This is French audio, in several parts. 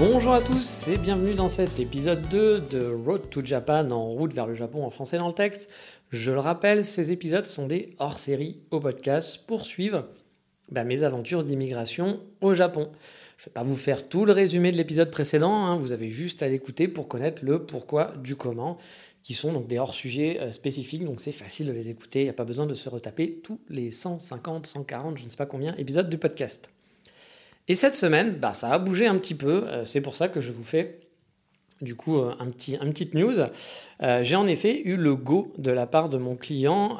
Bonjour à tous et bienvenue dans cet épisode 2 de Road to Japan en route vers le Japon en français dans le texte. Je le rappelle, ces épisodes sont des hors-série au podcast pour suivre bah, mes aventures d'immigration au Japon. Je ne vais pas vous faire tout le résumé de l'épisode précédent, hein. vous avez juste à l'écouter pour connaître le pourquoi du comment, qui sont donc des hors-sujets euh, spécifiques, donc c'est facile de les écouter, il n'y a pas besoin de se retaper tous les 150, 140, je ne sais pas combien épisodes du podcast. Et cette semaine, bah, ça a bougé un petit peu, euh, c'est pour ça que je vous fais du coup euh, un petit, petite news. Euh, j'ai en effet eu le go de la part de mon client.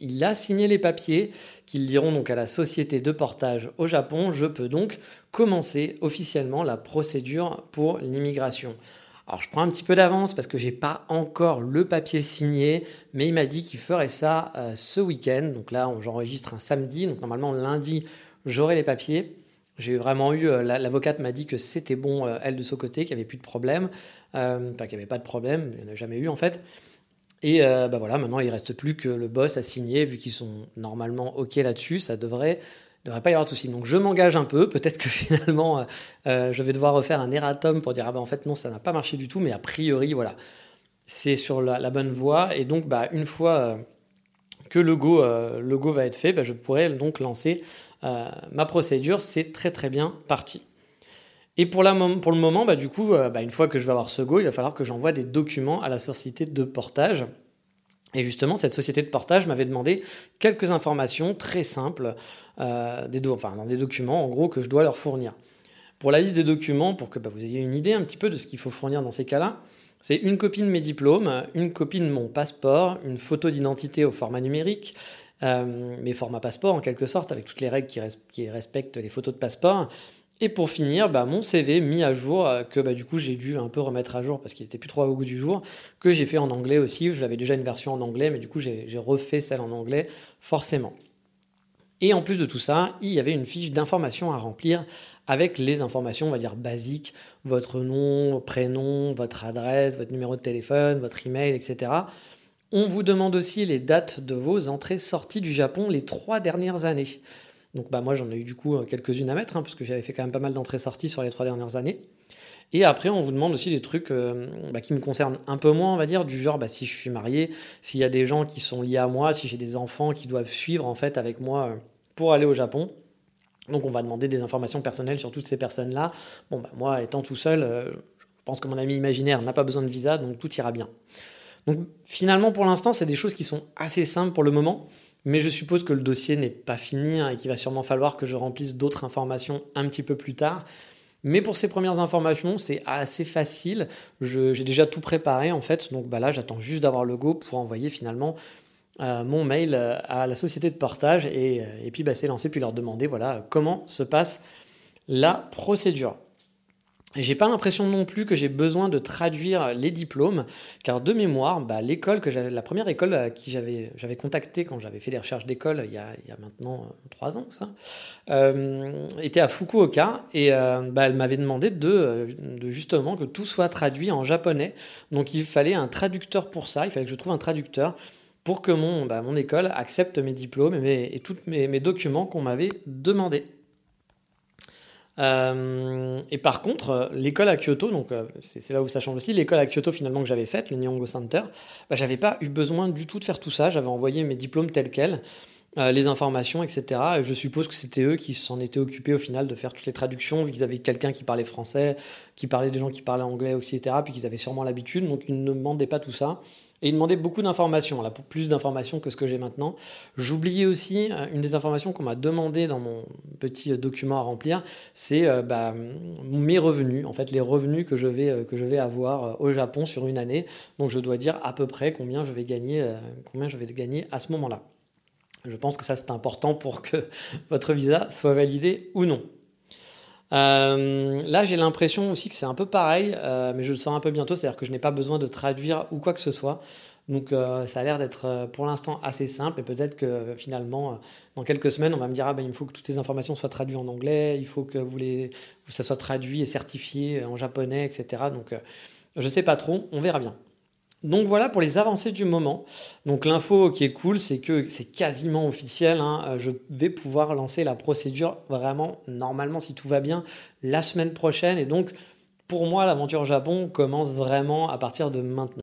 il a signé les papiers qu'ils liront donc à la société de portage au Japon. Je peux donc commencer officiellement la procédure pour l'immigration. Alors je prends un petit peu d'avance parce que j'ai pas encore le papier signé, mais il m'a dit qu'il ferait ça ce week-end. Donc là, j'enregistre un samedi, donc normalement lundi, j'aurai les papiers. J'ai vraiment eu, euh, l'avocate m'a dit que c'était bon, euh, elle de son côté, qu'il n'y avait plus de problème, euh, enfin qu'il n'y avait pas de problème, il n'y en a jamais eu en fait. Et bah voilà, maintenant il ne reste plus que le boss à signer, vu qu'ils sont normalement OK là-dessus, ça devrait, devrait pas y avoir de souci. Donc je m'engage un peu, peut-être que finalement je vais devoir refaire un erratum pour dire ah bah en fait non, ça n'a pas marché du tout, mais a priori voilà, c'est sur la, bonne voie. Et donc bah, une fois que le go, va être fait, bah, je pourrai donc lancer euh, ma procédure, c'est très très bien parti. Et pour, la, pour le moment, bah, du coup, euh, bah, une fois que je vais avoir ce go, il va falloir que j'envoie des documents à la société de portage. Et justement, cette société de portage m'avait demandé quelques informations très simples, euh, des, enfin, des documents en gros que je dois leur fournir. Pour la liste des documents, pour que bah, vous ayez une idée un petit peu de ce qu'il faut fournir dans ces cas-là, c'est une copie de mes diplômes, une copie de mon passeport, une photo d'identité au format numérique, euh, mes formats passeport en quelque sorte, avec toutes les règles qui, respectent les photos de passeport. Et pour finir, bah, mon CV mis à jour, euh, que bah, du coup j'ai dû un peu remettre à jour parce qu'il était plus trop au goût du jour, que j'ai fait en anglais aussi. J'avais déjà une version en anglais, mais du coup j'ai refait celle en anglais, forcément. Et en plus de tout ça, il y avait une fiche d'information à remplir avec les informations, on va dire, basiques, votre nom, prénom, votre adresse, votre numéro de téléphone, votre email, etc. On vous demande aussi les dates de vos entrées-sorties du Japon les trois dernières années. Donc bah moi j'en ai eu du coup euh, quelques-unes à mettre, hein, parce que j'avais fait quand même pas mal d'entrées-sorties sur les trois dernières années. Et après on vous demande aussi des trucs euh, bah, qui me concernent un peu moins, on va dire, du genre bah, si je suis marié, s'il y a des gens qui sont liés à moi, si j'ai des enfants qui doivent suivre en fait avec moi euh, pour aller au Japon. Donc on va demander des informations personnelles sur toutes ces personnes-là. Bon bah moi étant tout seul, je pense que mon ami imaginaire n'a pas besoin de visa, donc tout ira bien. Donc finalement, pour l'instant, c'est des choses qui sont assez simples pour le moment, mais je suppose que le dossier n'est pas fini hein, et qu'il va sûrement falloir que je remplisse d'autres informations un petit peu plus tard. Mais pour ces premières informations, c'est assez facile. J'ai déjà tout préparé en fait, donc bah là, j'attends juste d'avoir le go pour envoyer finalement euh, mon mail euh, à la société de portage et, euh, puis bah, c'est lancé puis leur demander voilà comment se passe la procédure. J'ai pas l'impression non plus que j'ai besoin de traduire les diplômes, car de mémoire, bah, l'école que j'avais, la première école à qui j'avais, j'avais contacté quand j'avais fait des recherches d'école il y a, il y a maintenant euh, trois ans, ça, euh, était à Fukuoka et euh, bah, elle m'avait demandé de, de, justement que tout soit traduit en japonais. Donc il fallait un traducteur pour ça, il fallait que je trouve un traducteur pour que mon, bah, mon école accepte mes diplômes et, et tous mes, mes documents qu'on m'avait demandé. Euh, et par contre, euh, l'école à Kyoto, donc euh, c'est là où ça change aussi, l'école à Kyoto finalement que j'avais faite, le Nihongo Center, bah, j'avais pas eu besoin du tout de faire tout ça, j'avais envoyé mes diplômes tels quels, les informations, etc. Et je suppose que c'était eux qui s'en étaient occupés au final de faire toutes les traductions, vu qu'ils avaient quelqu'un qui parlait français, qui parlait des gens qui parlaient anglais, etc. Puis qu'ils avaient sûrement l'habitude, donc ils ne demandaient pas tout ça. Et il demandait beaucoup d'informations, là, pour plus d'informations que ce que j'ai maintenant. J'oubliais aussi euh, une des informations qu'on m'a demandé dans mon petit euh, document à remplir, c'est euh, bah, mes revenus, en fait, les revenus que je vais, que je vais avoir au Japon sur une année. Donc je dois dire à peu près combien je vais gagner, combien je vais gagner à ce moment-là. Je pense que ça c'est important pour que votre visa soit validé ou non. Euh, là, j'ai l'impression aussi que c'est un peu pareil, euh, mais je le sens un peu bientôt, c'est-à-dire que je n'ai pas besoin de traduire ou quoi que ce soit. Donc ça a l'air d'être pour l'instant assez simple et peut-être que finalement dans quelques semaines on va me dire ah ben il faut que toutes ces informations soient traduites en anglais, il faut que les, ça soit traduit et certifié en japonais, etc. Donc je sais pas trop, on verra bien. Donc voilà pour les avancées du moment. Donc l'info qui est cool, c'est que c'est quasiment officiel. Hein. Euh, je vais pouvoir lancer la procédure vraiment normalement si tout va bien la semaine prochaine. Et donc pour moi, l'aventure Japon commence vraiment à partir de maintenant.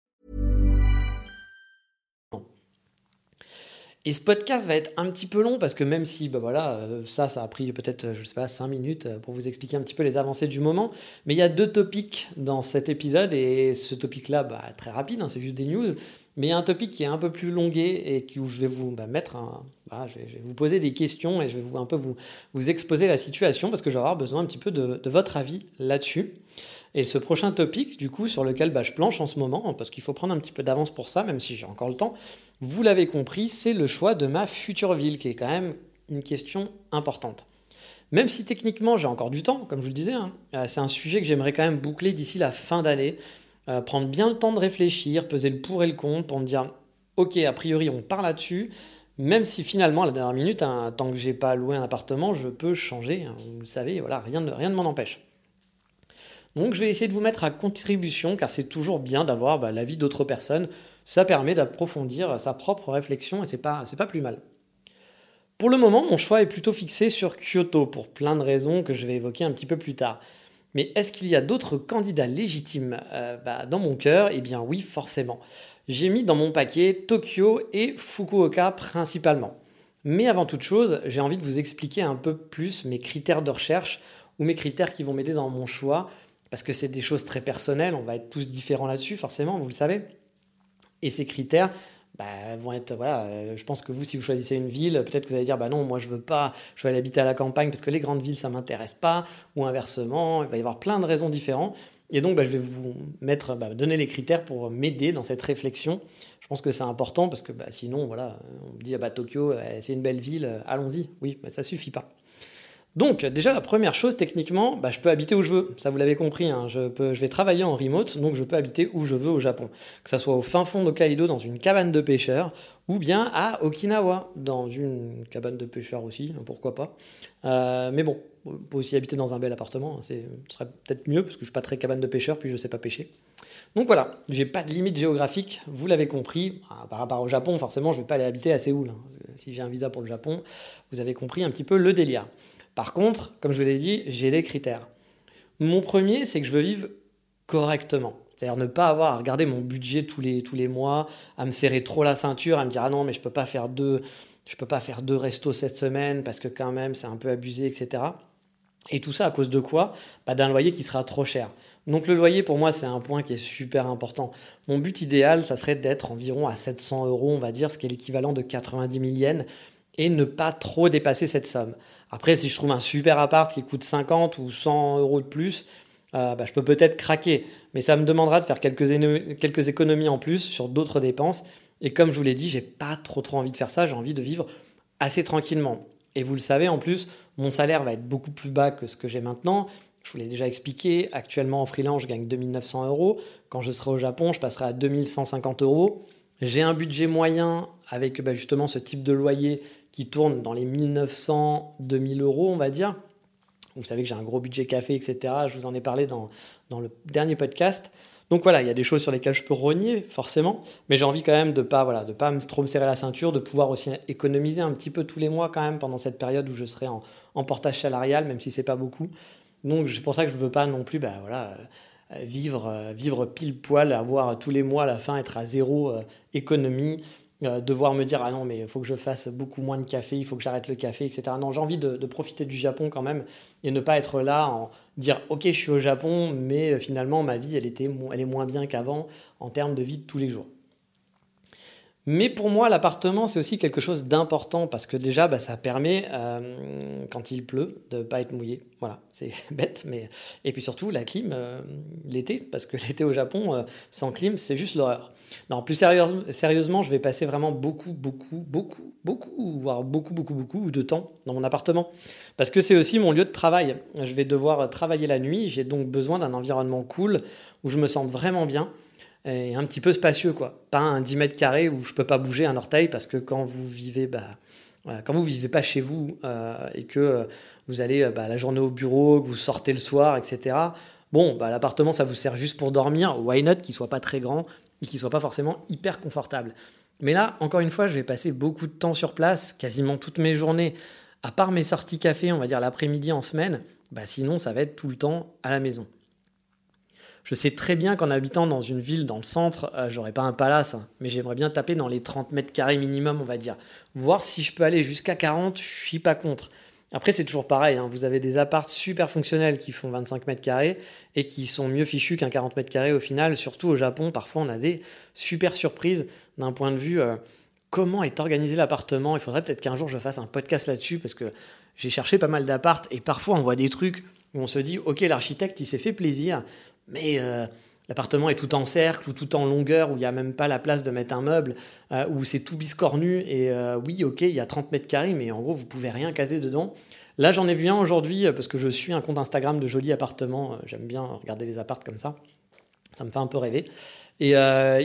Et ce podcast va être un petit peu long parce que même si, bah voilà, euh, ça, ça a pris peut-être, je sais pas, 5 minutes euh, pour vous expliquer un petit peu les avancées du moment. Mais il y a deux topics dans cet épisode et ce topic-là, bah, très rapide, hein, c'est juste des news. Mais il y a un topic qui est un peu plus longué et où je vais vous bah, mettre un, je, vais, vous poser des questions et je vais vous, un peu vous, vous exposer la situation parce que je vais avoir besoin un petit peu de votre avis là-dessus. Et ce prochain topic, du coup, sur lequel bah, je planche en ce moment, parce qu'il faut prendre un petit peu d'avance pour ça, même si j'ai encore le temps, vous l'avez compris, c'est le choix de ma future ville, qui est quand même une question importante. Même si techniquement j'ai encore du temps, comme je vous le disais, hein, euh, c'est un sujet que j'aimerais quand même boucler d'ici la fin d'année, euh, prendre bien le temps de réfléchir, peser le pour et le contre pour me dire, ok, a priori on part là-dessus, même si finalement à la dernière minute, hein, tant que j'ai pas loué un appartement, je peux changer, hein, vous le savez, voilà, rien ne m'en empêche. Donc je vais essayer de vous mettre à contribution car c'est toujours bien d'avoir bah, l'avis d'autres personnes. Ça permet d'approfondir sa propre réflexion et c'est pas, pas plus mal. Pour le moment, mon choix est plutôt fixé sur Kyoto pour plein de raisons que je vais évoquer un petit peu plus tard. Mais est-ce qu'il y a d'autres candidats légitimes euh, bah, Dans mon cœur, eh bien oui, forcément. J'ai mis dans mon paquet Tokyo et Fukuoka principalement. Mais avant toute chose, j'ai envie de vous expliquer un peu plus mes critères de recherche ou mes critères qui vont m'aider dans mon choix parce que c'est des choses très personnelles, on va être tous différents là-dessus, forcément, vous le savez. Et ces critères bah, vont être, voilà, euh, je pense que vous, si vous choisissez une ville, peut-être que vous allez dire, bah non, moi je veux pas, je veux aller habiter à la campagne parce que les grandes villes, ça m'intéresse pas, ou inversement, il va y avoir plein de raisons différentes. Et donc, bah, je vais vous bah, donner les critères pour m'aider dans cette réflexion. Je pense que c'est important parce que bah, sinon, voilà, on me dit, ah bah, Tokyo, c'est une belle ville, allons-y. Oui, mais ça suffit pas. Donc, déjà, la première chose, techniquement, bah, je peux habiter où je veux. Ça, vous l'avez compris. Hein. Je, vais travailler en remote, donc je peux habiter où je veux au Japon. Que ça soit au fin fond d'Hokkaido, dans une cabane de pêcheurs, ou bien à Okinawa, dans une cabane de pêcheurs aussi, hein, pourquoi pas. Euh, mais bon, on peut aussi habiter dans un bel appartement. Hein. ce serait peut-être mieux, parce que je suis pas très cabane de pêcheurs, puis je sais pas pêcher. Donc voilà, j'ai pas de limite géographique, vous l'avez compris. Ah, par rapport au Japon, forcément, je vais pas aller habiter à Séoul. Si j'ai un visa pour le Japon, vous avez compris un petit peu le délire. Par contre, comme je vous l'ai dit, j'ai des critères. Mon premier, c'est que je veux vivre correctement. C'est-à-dire ne pas avoir à regarder mon budget tous les, tous les mois, à me serrer trop la ceinture, à me dire ah non mais je peux pas faire deux, peux pas faire deux restos cette semaine parce que quand même c'est un peu abusé, etc. Et tout ça à cause de quoi? Bah, D'un loyer qui sera trop cher. Donc le loyer pour moi c'est un point qui est super important. Mon but idéal ça serait d'être environ à 700 euros on va dire, ce qui est l'équivalent de 90 000 yens et ne pas trop dépasser cette somme. Après, si je trouve un super appart qui coûte 50 ou 100 euros de plus, euh, bah, je peux peut-être craquer. Mais ça me demandera de faire quelques, économies en plus sur d'autres dépenses. Et comme je vous l'ai dit, j'ai pas trop trop envie de faire ça. J'ai envie de vivre assez tranquillement. Et vous le savez, en plus, mon salaire va être beaucoup plus bas que ce que j'ai maintenant. Je vous l'ai déjà expliqué. Actuellement, en freelance, je gagne 2900 euros. Quand je serai au Japon, je passerai à 2150 euros. J'ai un budget moyen avec bah, justement ce type de loyer qui tourne dans les 1900-2000 euros, on va dire. Vous savez que j'ai un gros budget café, etc. Je vous en ai parlé dans, dans le dernier podcast. Donc voilà, il y a des choses sur lesquelles je peux renier, forcément, mais j'ai envie quand même de pas, voilà, de pas me, trop me serrer la ceinture, de pouvoir aussi économiser un petit peu tous les mois quand même pendant cette période où je serai en, en portage salarial, même si c'est pas beaucoup. Donc c'est pour ça que je ne veux pas non plus bah, voilà, euh, vivre, euh, vivre pile poil, avoir tous les mois à la fin être à zéro euh, économie devoir me dire ah non mais il faut que je fasse beaucoup moins de café, il faut que j'arrête le café, etc. Non, j'ai envie de, de, profiter du Japon quand même et ne pas être là en dire ok je suis au Japon mais finalement ma vie elle, était, elle est moins bien qu'avant en termes de vie de tous les jours. Mais pour moi, l'appartement, c'est aussi quelque chose d'important parce que déjà, bah, ça permet, euh, quand il pleut, de ne pas être mouillé. Voilà, c'est bête. Mais... Et puis surtout, la clim, euh, l'été, parce que l'été au Japon, euh, sans clim, c'est juste l'horreur. Non, plus sérieusement, je vais passer vraiment beaucoup, beaucoup, beaucoup, beaucoup, voire beaucoup, beaucoup, beaucoup de temps dans mon appartement. Parce que c'est aussi mon lieu de travail. Je vais devoir travailler la nuit. J'ai donc besoin d'un environnement cool où je me sente vraiment bien et un petit peu spacieux, quoi. Pas un 10 mètres carrés où je peux pas bouger un orteil parce que quand vous vivez, bah, quand vous vivez pas chez vous euh, et que euh, vous allez bah, la journée au bureau, que vous sortez le soir, etc. Bon, bah, l'appartement, ça vous sert juste pour dormir. Why not qu'il soit pas très grand et qu'il soit pas forcément hyper confortable. Mais là, encore une fois, je vais passer beaucoup de temps sur place, quasiment toutes mes journées, à part mes sorties café, on va dire l'après-midi en semaine. Bah, sinon, ça va être tout le temps à la maison. Je sais très bien qu'en habitant dans une ville dans le centre, euh, j'aurais pas un palace, hein, mais j'aimerais bien taper dans les 30 mètres carrés minimum, on va dire. Voir si je peux aller jusqu'à 40, je suis pas contre. Après, c'est toujours pareil, hein, vous avez des apparts super fonctionnels qui font 25 mètres carrés et qui sont mieux fichus qu'un 40 mètres carrés au final. Surtout au Japon, parfois on a des super surprises d'un point de vue euh, comment est organisé l'appartement. Il faudrait peut-être qu'un jour je fasse un podcast là-dessus parce que j'ai cherché pas mal d'apparts et parfois on voit des trucs où on se dit, ok, l'architecte il s'est fait plaisir, mais euh, l'appartement est tout en cercle ou tout en longueur, où il n'y a même pas la place de mettre un meuble, euh, où c'est tout biscornu. Et euh, oui, ok, il y a 30 mètres carrés, mais en gros, vous pouvez rien caser dedans. Là, j'en ai vu un aujourd'hui, parce que je suis un compte Instagram de jolis appartements. J'aime bien regarder les appartes comme ça. Ça me fait un peu rêver. Et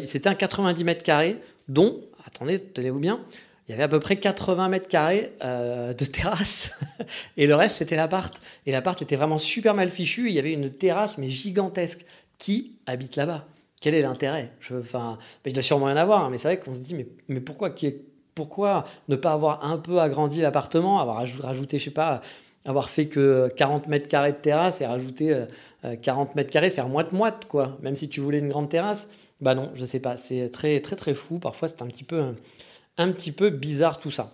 c'était un 90 mètres carrés, dont, attendez, tenez-vous bien, il y avait à peu près 80 mètres carrés de terrasse et le reste c'était l'appart. Et l'appart était vraiment super mal fichu. Il y avait une terrasse mais gigantesque. Qui habite là-bas? Quel est l'intérêt? Enfin, Il doit sûrement rien avoir, hein, mais c'est vrai qu'on se dit mais, mais pourquoi, pourquoi ne pas avoir un peu agrandi l'appartement, avoir rajouté, je sais pas, avoir fait que 40 mètres carrés de terrasse et rajouter 40 mètres carrés, faire moite-moite, quoi? Même si tu voulais une grande terrasse, bah non, je sais pas. C'est très, très, très fou. Parfois, c'est un petit peu un petit peu bizarre tout ça.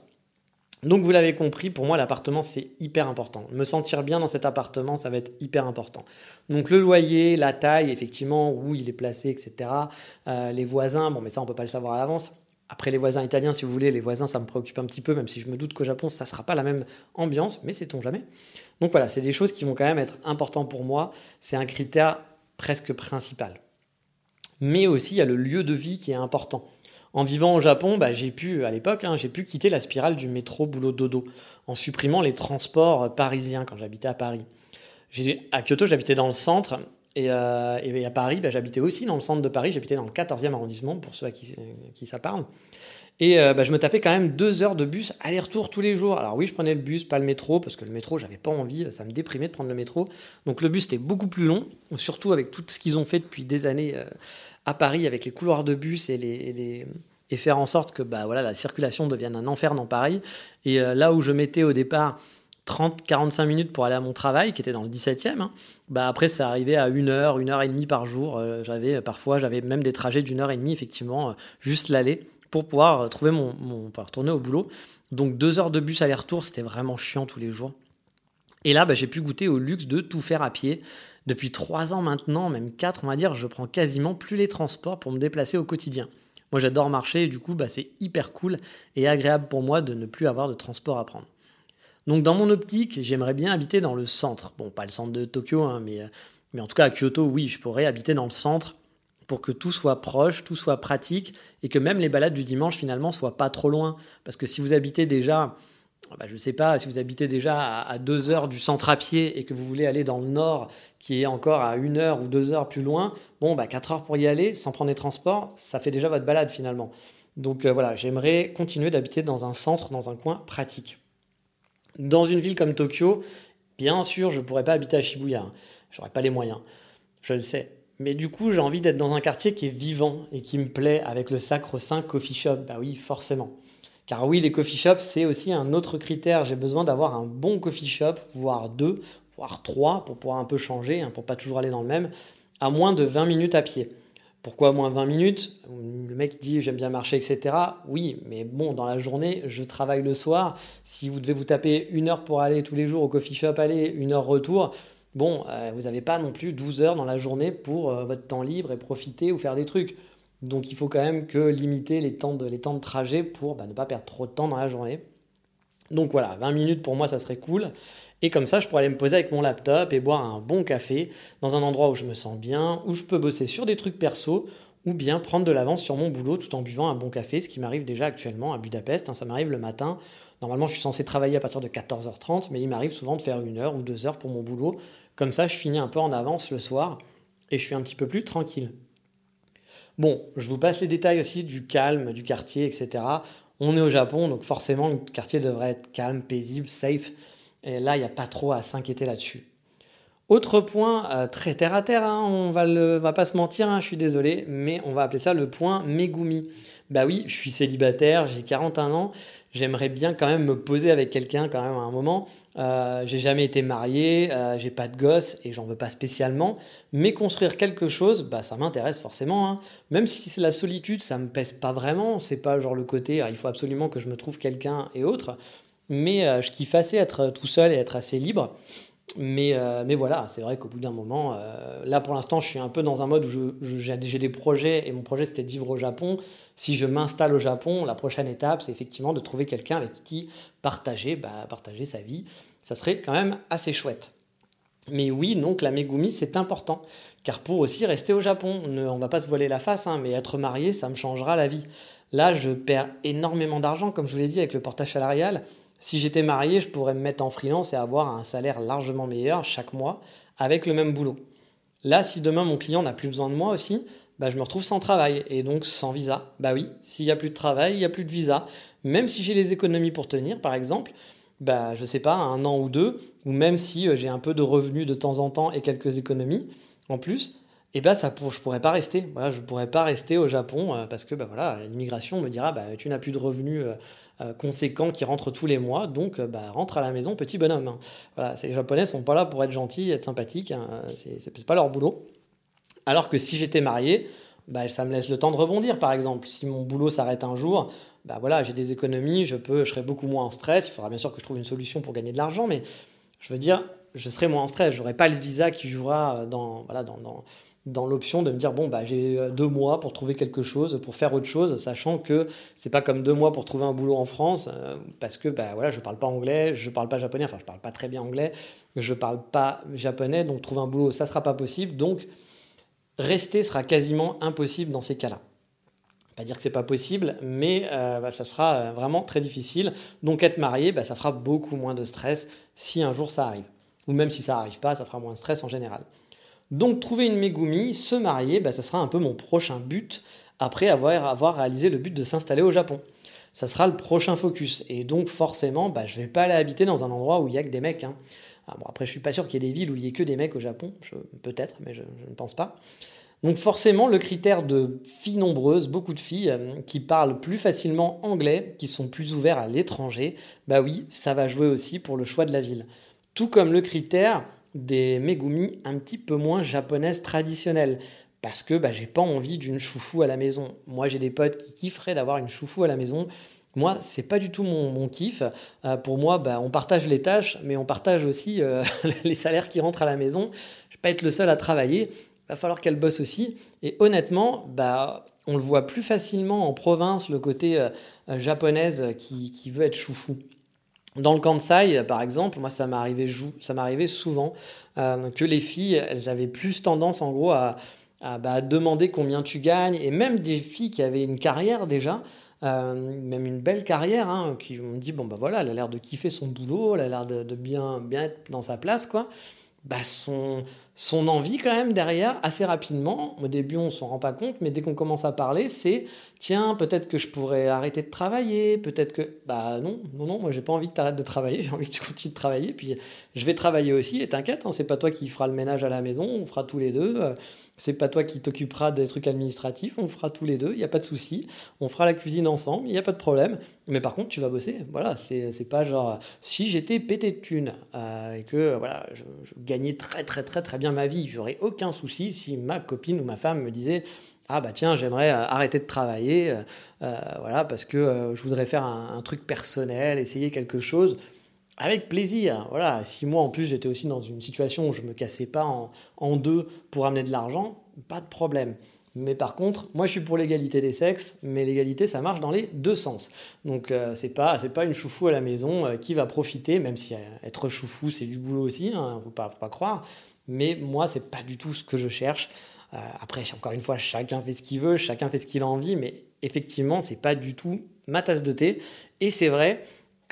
Donc vous l'avez compris, pour moi l'appartement c'est hyper important. Me sentir bien dans cet appartement, ça va être hyper important. Donc le loyer, la taille, effectivement, où il est placé, etc. Euh, les voisins, bon mais ça on peut pas le savoir à l'avance. Après les voisins italiens, si vous voulez, les voisins ça me préoccupe un petit peu, même si je me doute qu'au Japon ça sera pas la même ambiance, mais sait-on jamais. Donc voilà, c'est des choses qui vont quand même être importantes pour moi. C'est un critère presque principal. Mais aussi il y a le lieu de vie qui est important en vivant au Japon, bah, j'ai pu, à l'époque, hein, j'ai pu quitter la spirale du métro boulot dodo en supprimant les transports parisiens quand j'habitais à Paris. À Kyoto, j'habitais dans le centre et, euh, à Paris, bah, j'habitais aussi dans le centre de Paris. J'habitais dans le 14e arrondissement, pour ceux à qui, qui ça parle. Et euh, bah, je me tapais quand même deux heures de bus aller-retour tous les jours. Alors oui, je prenais le bus, pas le métro, parce que le métro, j'avais pas envie, ça me déprimait de prendre le métro. Donc le bus était beaucoup plus long, surtout avec tout ce qu'ils ont fait depuis des années euh, à Paris, avec les couloirs de bus et les, et faire en sorte que bah, voilà, la circulation devienne un enfer dans Paris. Et euh, là où je mettais au départ 30-45 minutes pour aller à mon travail, qui était dans le 17e, hein, bah après ça arrivait à une heure, une heure et demie par jour. j'avais parfois j'avais même des trajets d'une heure et demie effectivement, juste l'aller pour pouvoir euh, trouver mon, mon retourner au boulot. Donc deux heures de bus aller-retour, c'était vraiment chiant tous les jours. Et là, bah, j'ai pu goûter au luxe de tout faire à pied. Depuis trois ans maintenant, même quatre, on va dire, je prends quasiment plus les transports pour me déplacer au quotidien. Moi, j'adore marcher et du coup, bah, c'est hyper cool et agréable pour moi de ne plus avoir de transport à prendre. Donc, dans mon optique, j'aimerais bien habiter dans le centre. Bon, pas le centre de Tokyo, hein, mais, euh, mais en tout cas à Kyoto, oui, je pourrais habiter dans le centre pour que tout soit proche, tout soit pratique et que même les balades du dimanche finalement soient pas trop loin. Parce que si vous habitez déjà, bah, je ne sais pas, si vous habitez déjà à, deux heures du centre à pied et que vous voulez aller dans le nord qui est encore à une heure ou deux heures plus loin, bon, bah, quatre heures pour y aller sans prendre les transports, ça fait déjà votre balade finalement. Donc euh, voilà, j'aimerais continuer d'habiter dans un centre, dans un coin pratique. Dans une ville comme Tokyo, bien sûr, je ne pourrais pas habiter à Shibuya. Hein. Je n'aurais pas les moyens. Je le sais. Mais du coup, j'ai envie d'être dans un quartier qui est vivant et qui me plaît avec le sacre-saint coffee shop. Bah oui, forcément. Car oui, les coffee shops, c'est aussi un autre critère. J'ai besoin d'avoir un bon coffee shop, voire deux, voire trois, pour pouvoir un peu changer, hein, pour pas toujours aller dans le même, à moins de 20 minutes à pied. Pourquoi moins 20 minutes? Le mec dit j'aime bien marcher, etc. Oui, mais bon, dans la journée, je travaille le soir. Si vous devez vous taper une heure pour aller tous les jours au coffee shop, aller, une heure retour, bon, euh, vous n'avez pas non plus 12 heures dans la journée pour euh, votre temps libre et profiter ou faire des trucs. Donc il faut quand même que limiter les temps de, les temps de trajet pour bah, ne pas perdre trop de temps dans la journée. Donc voilà, 20 minutes pour moi, ça serait cool. Et comme ça, je pourrais aller me poser avec mon laptop et boire un bon café dans un endroit où je me sens bien, où je peux bosser sur des trucs perso, ou bien prendre de l'avance sur mon boulot tout en buvant un bon café, ce qui m'arrive déjà actuellement à Budapest. Hein, ça m'arrive le matin. Normalement, je suis censé travailler à partir de 14h30, mais il m'arrive souvent de faire une heure ou deux heures pour mon boulot. Comme ça, je finis un peu en avance le soir et je suis un petit peu plus tranquille. Bon, je vous passe les détails aussi du calme, du quartier, etc. On est au Japon, donc forcément, le quartier devrait être calme, paisible, safe. Et là, il n'y a pas trop à s'inquiéter là-dessus. Autre point euh, très terre à terre, hein, on va, le, va pas se mentir, hein, je suis désolé, mais on va appeler ça le point Megumi. Bah oui, je suis célibataire, j'ai 41 ans, j'aimerais bien quand même me poser avec quelqu'un quand même à un moment. Euh, j'ai jamais été marié, euh, j'ai pas de gosse et j'en veux pas spécialement, mais construire quelque chose, bah ça m'intéresse forcément. Hein. Même si c'est la solitude, ça me pèse pas vraiment. C'est pas genre le côté, il faut absolument que je me trouve quelqu'un et autre mais euh, je kiffe assez être tout seul et être assez libre. Mais, euh, mais voilà, c'est vrai qu'au bout d'un moment, euh, là pour l'instant, je suis un peu dans un mode où j'ai des projets et mon projet c'était de vivre au Japon. Si je m'installe au Japon, la prochaine étape, c'est effectivement de trouver quelqu'un avec qui partager, bah, partager sa vie. Ça serait quand même assez chouette. Mais oui, donc la Megumi, c'est important. Car pour aussi rester au Japon, on ne va pas se voiler la face, hein, mais être marié, ça me changera la vie. Là, je perds énormément d'argent, comme je vous l'ai dit, avec le portage salarial. Si j'étais marié, je pourrais me mettre en freelance et avoir un salaire largement meilleur chaque mois avec le même boulot. Là, si demain mon client n'a plus besoin de moi aussi, bah, je me retrouve sans travail et donc sans visa. Bah oui, s'il n'y a plus de travail, il n'y a plus de visa. Même si j'ai les économies pour tenir, par exemple, bah, je sais pas, un an ou deux, ou même si euh, j'ai un peu de revenus de temps en temps et quelques économies en plus, eh ben ça pour, je pourrais pas rester. Voilà, je pourrais pas rester au Japon euh, parce que bah voilà, l'immigration me dira bah tu n'as plus de revenus euh, euh, conséquents qui rentrent tous les mois, donc bah rentre à la maison petit bonhomme. Hein. Voilà, les Japonais sont pas là pour être gentils, être sympathiques, hein, c'est pas leur boulot. Alors que si j'étais marié, bah, ça me laisse le temps de rebondir par exemple. Si mon boulot s'arrête un jour, bah voilà, j'ai des économies, je peux, je serai beaucoup moins en stress. Il faudra bien sûr que je trouve une solution pour gagner de l'argent, mais je veux dire, je serai moins en stress. J'aurai pas le visa qui jouera dans, voilà, dans, dans dans l'option de me dire bon bah j'ai euh, deux mois pour trouver quelque chose, pour faire autre chose, sachant que c'est pas comme deux mois pour trouver un boulot en France, euh, parce que bah voilà je parle pas anglais, je parle pas japonais, enfin je parle pas très bien anglais, je parle pas japonais, donc trouver un boulot ça sera pas possible, donc rester sera quasiment impossible dans ces cas-là. Pas dire que c'est pas possible, mais euh, bah, ça sera vraiment très difficile. Donc être marié, bah, ça fera beaucoup moins de stress si un jour ça arrive. Ou même si ça arrive pas, ça fera moins de stress en général. Donc trouver une Megumi, se marier, bah, ça sera un peu mon prochain but après avoir, réalisé le but de s'installer au Japon. Ça sera le prochain focus. Et donc forcément, bah, je vais pas aller habiter dans un endroit où il n'y a que des mecs. Hein. Ah, bon, après, je suis pas sûr qu'il y ait des villes où il n'y ait que des mecs au Japon. Peut-être, mais je, ne pense pas. Donc forcément, le critère de filles nombreuses, beaucoup de filles euh, qui parlent plus facilement anglais, qui sont plus ouverts à l'étranger, bah oui, ça va jouer aussi pour le choix de la ville. Tout comme le critère des Megumi un petit peu moins japonaises traditionnelles. Parce que bah, j'ai pas envie d'une choufou à la maison. Moi, j'ai des potes qui kifferaient d'avoir une choufou à la maison. Moi, c'est pas du tout mon, kiff. Euh, pour moi, bah, on partage les tâches, mais on partage aussi euh, les salaires qui rentrent à la maison. Je vais pas être le seul à travailler. Il va falloir qu'elle bosse aussi. Et honnêtement, bah, on le voit plus facilement en province, le côté euh, japonaise qui, qui, veut être choufou. Dans le Kansai, par exemple, moi ça m'arrivait souvent euh, que les filles, elles avaient plus tendance en gros à, bah, demander combien tu gagnes, et même des filles qui avaient une carrière déjà, euh, même une belle carrière, hein, qui m'ont dit bon bah voilà, elle a l'air de kiffer son boulot, elle a l'air de, bien bien être dans sa place quoi. Bah son son envie quand même derrière assez rapidement. Au début, on s'en rend pas compte, mais dès qu'on commence à parler, c'est tiens, peut-être que je pourrais arrêter de travailler, peut-être que bah non, non, non, moi j'ai pas envie que tu arrêtes de travailler, j'ai envie que tu continues de travailler, puis je vais travailler aussi. Et t'inquiète, hein, c'est pas toi qui fera le ménage à la maison, on fera tous les deux c'est pas toi qui t'occuperas des trucs administratifs, on fera tous les deux, il n'y a pas de souci, on fera la cuisine ensemble, il n'y a pas de problème, mais par contre tu vas bosser, voilà, c'est pas genre, si j'étais pété de thunes euh, et que voilà, je, gagnais très très très très bien ma vie, j'aurais aucun souci si ma copine ou ma femme me disait, ah bah tiens, j'aimerais arrêter de travailler, voilà, parce que je voudrais faire un, truc personnel, essayer quelque chose. Avec plaisir, voilà. Si moi en plus j'étais aussi dans une situation où je me cassais pas en, deux pour amener de l'argent, pas de problème. Mais par contre, moi je suis pour l'égalité des sexes, mais l'égalité ça marche dans les deux sens. Donc euh, c'est pas c'est pas une choufou à la maison euh, qui va profiter, même si euh, être choufou c'est du boulot aussi, hein, faut pas faut pas croire. Mais moi c'est pas du tout ce que je cherche. après encore une fois chacun fait ce qu'il veut, chacun fait ce qu'il a envie, mais effectivement c'est pas du tout ma tasse de thé. Et c'est vrai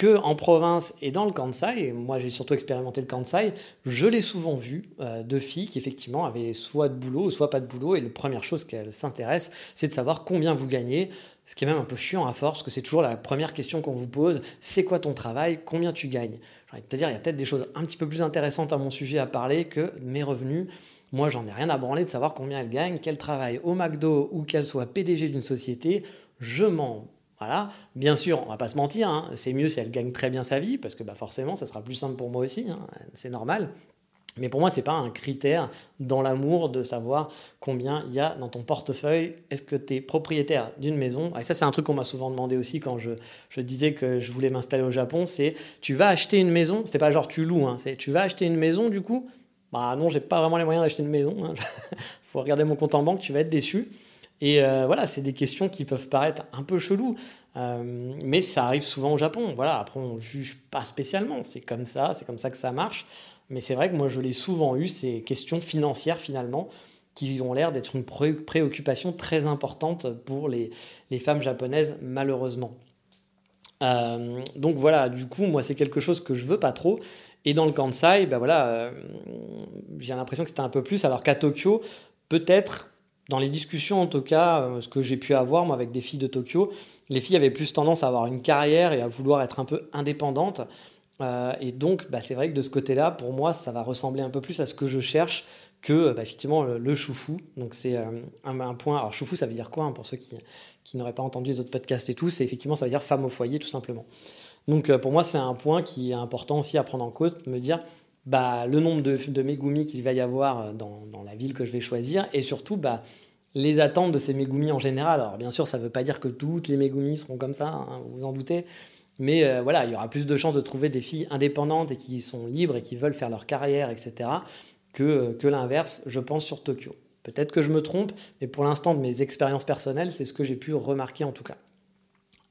que en province et dans le Kansai, moi j'ai surtout expérimenté le Kansai, je l'ai souvent vu euh, de filles qui effectivement avaient soit de boulot, soit pas de boulot, et la première chose qu'elles s'intéressent, c'est de savoir combien vous gagnez, ce qui est même un peu chiant à force, que c'est toujours la première question qu'on vous pose, c'est quoi ton travail, combien tu gagnes? J'ai envie de te dire, il y a peut-être des choses un petit peu plus intéressantes à mon sujet à parler que mes revenus. Moi, j'en ai rien à branler de savoir combien elle gagne, qu'elle travaille au McDo ou qu'elle soit PDG d'une société. Je m'en voilà. Bien sûr, on va pas se mentir, hein, c'est mieux si elle gagne très bien sa vie, parce que bah, forcément, ça sera plus simple pour moi aussi, hein, c'est normal. Mais pour moi, ce n'est pas un critère dans l'amour de savoir combien il y a dans ton portefeuille. Est-ce que tu es propriétaire d'une maison? Et ça, c'est un truc qu'on m'a souvent demandé aussi quand je, disais que je voulais m'installer au Japon. C'est tu vas acheter une maison? C'était pas genre tu loues. Hein, c'est tu vas acheter une maison du coup? Bah non, j'ai pas vraiment les moyens d'acheter une maison. Il faut regarder mon compte en banque. Tu vas être déçu. Et euh, voilà, c'est des questions qui peuvent paraître un peu cheloues, euh, mais ça arrive souvent au Japon. Voilà, après on juge pas spécialement, c'est comme ça, c'est comme ça que ça marche. Mais c'est vrai que moi je l'ai souvent eu ces questions financières finalement qui ont l'air d'être une préoccupation très importante pour les, les femmes japonaises malheureusement. Euh, donc voilà, du coup moi c'est quelque chose que je veux pas trop. Et dans le Kansai, ben voilà, j'ai l'impression que c'était un peu plus, alors qu'à Tokyo, peut-être dans les discussions, en tout cas, euh, ce que j'ai pu avoir moi, avec des filles de Tokyo, les filles avaient plus tendance à avoir une carrière et à vouloir être un peu indépendantes. Euh, et donc, bah, c'est vrai que de ce côté-là, pour moi, ça va ressembler un peu plus à ce que je cherche que bah, effectivement le, choufou. Donc c'est euh, un, point. Alors choufou, ça veut dire quoi hein, pour ceux qui, qui n'auraient pas entendu les autres podcasts et tout? C'est effectivement, ça veut dire femme au foyer, tout simplement. Donc pour moi, c'est un point qui est important aussi à prendre en compte, me dire bah, le nombre de, de Megumi qu'il va y avoir euh, dans, la ville que je vais choisir et surtout bah, les attentes de ces Megumi en général. Alors bien sûr, ça ne veut pas dire que toutes les Megumi seront comme ça, hein, vous vous en doutez. Mais euh, voilà, il y aura plus de chances de trouver des filles indépendantes et qui sont libres et qui veulent faire leur carrière, etc., que, euh, que l'inverse, je pense, sur Tokyo. Peut-être que je me trompe, mais pour l'instant, de mes expériences personnelles, c'est ce que j'ai pu remarquer en tout cas.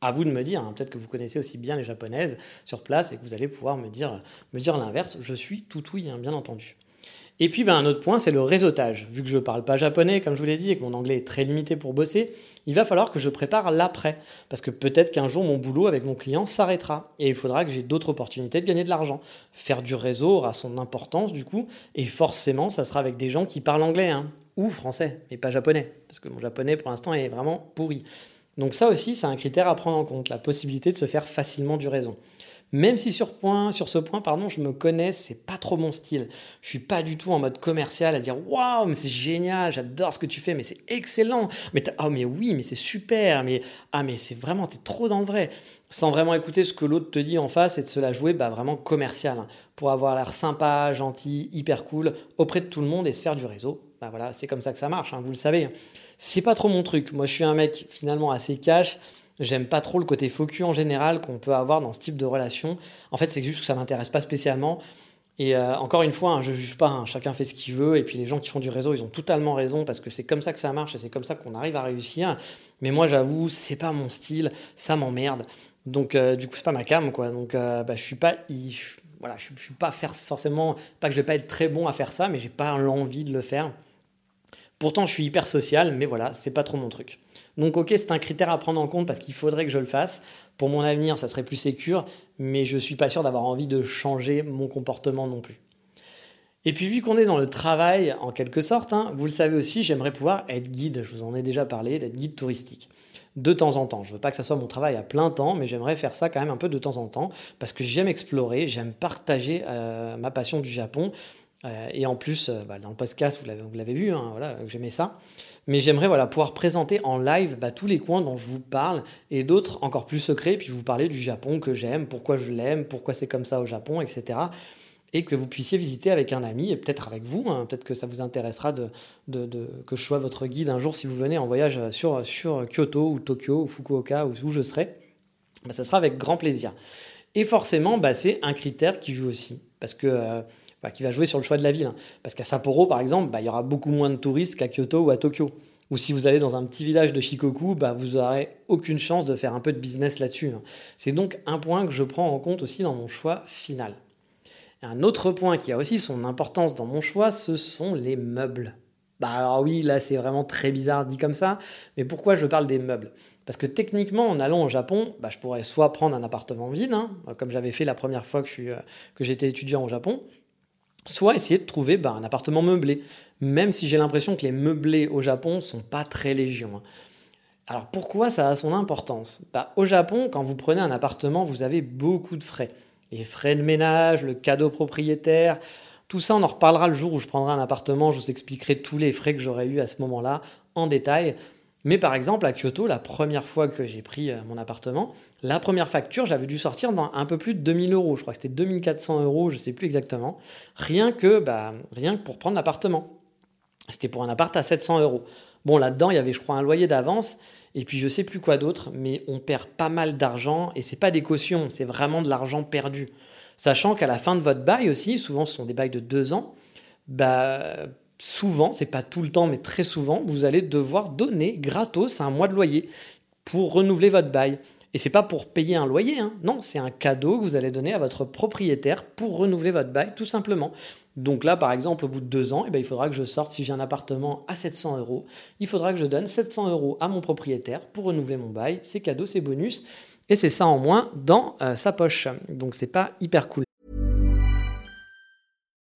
À vous de me dire, hein, peut-être que vous connaissez aussi bien les japonaises sur place et que vous allez pouvoir me dire, me dire l'inverse. Je suis tout oui, hein, bien entendu. Et puis ben, un autre point, c'est le réseautage. Vu que je ne parle pas japonais, comme je vous l'ai dit, et que mon anglais est très limité pour bosser, il va falloir que je prépare l'après. Parce que peut-être qu'un jour, mon boulot avec mon client s'arrêtera. Et il faudra que j'ai d'autres opportunités de gagner de l'argent. Faire du réseau aura son importance, du coup. Et forcément, ça sera avec des gens qui parlent anglais, hein, ou français, mais pas japonais. Parce que mon japonais, pour l'instant, est vraiment pourri. Donc ça aussi, c'est un critère à prendre en compte, la possibilité de se faire facilement du réseau. Même si sur, ce point, pardon, je me connais, c'est pas trop mon style. Je suis pas du tout en mode commercial à dire waouh, mais c'est génial, j'adore ce que tu fais, mais c'est excellent. Mais oh mais oui, mais c'est super, mais ah mais c'est vraiment t'es trop dans le vrai. Sans vraiment écouter ce que l'autre te dit en face et de se la jouer bah, vraiment commercial hein, pour avoir l'air sympa, gentil, hyper cool auprès de tout le monde et se faire du réseau. Bah voilà, c'est comme ça que ça marche, hein, vous le savez. C'est pas trop mon truc. Moi, je suis un mec finalement assez cash. J'aime pas trop le côté focus en général qu'on peut avoir dans ce type de relation. En fait, c'est juste que ça m'intéresse pas spécialement. Et euh, encore une fois, je hein, je juge pas, hein, chacun fait ce qu'il veut, et puis les gens qui font du réseau, ils ont totalement raison, parce que c'est comme ça que ça marche, et c'est comme ça qu'on arrive à réussir. Mais moi, j'avoue, c'est pas mon style, ça m'emmerde. Donc, euh, du coup, c'est pas ma cam, quoi. Donc, euh, bah, je suis pas. voilà, je suis pas faire forcément. Pas que je vais pas être très bon à faire ça, mais j'ai pas l'envie de le faire. Pourtant, je suis hyper social, mais voilà, c'est pas trop mon truc. Donc, ok, c'est un critère à prendre en compte parce qu'il faudrait que je le fasse. Pour mon avenir, ça serait plus sécure, mais je suis pas sûr d'avoir envie de changer mon comportement non plus. Et puis, vu qu'on est dans le travail, en quelque sorte, hein, vous le savez aussi, j'aimerais pouvoir être guide. Je vous en ai déjà parlé, d'être guide touristique de temps en temps. Je veux pas que ça soit mon travail à plein temps, mais j'aimerais faire ça quand même un peu de temps en temps parce que j'aime explorer, j'aime partager euh, ma passion du Japon et en plus, euh, bah, dans le podcast, vous l'avez vu, hein, voilà, j'aimais ça. Mais j'aimerais voilà, pouvoir présenter en live bah, tous les coins dont je vous parle et d'autres encore plus secrets, puis vous parler du Japon que j'aime, pourquoi je l'aime, pourquoi c'est comme ça au Japon, etc. et que vous puissiez visiter avec un ami et peut-être avec vous. Hein. peut-être que ça vous intéressera que je sois votre guide un jour si vous venez en voyage sur, Kyoto ou Tokyo ou Fukuoka ou où je serai. Bah, ça sera avec grand plaisir. Et forcément, c'est un critère qui joue aussi. Parce que. Euh, bah, qui va jouer sur le choix de la ville. Hein. Parce qu'à Sapporo, par exemple, il y aura beaucoup moins de touristes qu'à Kyoto ou à Tokyo. Ou si vous allez dans un petit village de Shikoku, vous n'aurez aucune chance de faire un peu de business là-dessus. Hein. C'est donc un point que je prends en compte aussi dans mon choix final. Un autre point qui a aussi son importance dans mon choix, ce sont les meubles. Bah alors oui, là c'est vraiment très bizarre dit comme ça, mais pourquoi je parle des meubles? Parce que techniquement, en allant au Japon, bah, je pourrais soit prendre un appartement vide, hein, comme j'avais fait la première fois que, euh, que j'étais étudiant au Japon, soit essayer de trouver bah, un appartement meublé, même si j'ai l'impression que les meublés au Japon sont pas très légion. Hein. Alors pourquoi ça a son importance? Bah, Au Japon, quand vous prenez un appartement, vous avez beaucoup de frais les frais de ménage, le cadeau propriétaire. Tout ça, on en reparlera le jour où je prendrai un appartement. Je vous expliquerai tous les frais que j'aurais eu à ce moment-là en détail. Mais par exemple, à Kyoto, la première fois que j'ai pris euh, mon appartement, la première facture, j'avais dû sortir dans un peu plus de 2000 euros. Je crois que c'était 2400 euros, je ne sais plus exactement. Rien que, bah, rien que pour prendre l'appartement. C'était pour un appart à 700 euros. Bon, là-dedans, il y avait, je crois, un loyer d'avance. Et puis je sais plus quoi d'autre, mais on perd pas mal d'argent et c'est pas des cautions, c'est vraiment de l'argent perdu. Sachant qu'à la fin de votre bail aussi, souvent ce sont des bails de deux ans, bah souvent, c'est pas tout le temps, mais très souvent, vous allez devoir donner gratos un mois de loyer pour renouveler votre bail. Et c'est pas pour payer un loyer, hein. non, c'est un cadeau que vous allez donner à votre propriétaire pour renouveler votre bail, tout simplement. Donc là, par exemple, au bout de deux ans, eh ben, il faudra que je sorte, si j'ai un appartement à 700 euros, il faudra que je donne 700 euros à mon propriétaire pour renouveler mon bail. C'est cadeau, c'est bonus. Et c'est ça en moins dans euh, sa poche. Donc c'est pas hyper cool.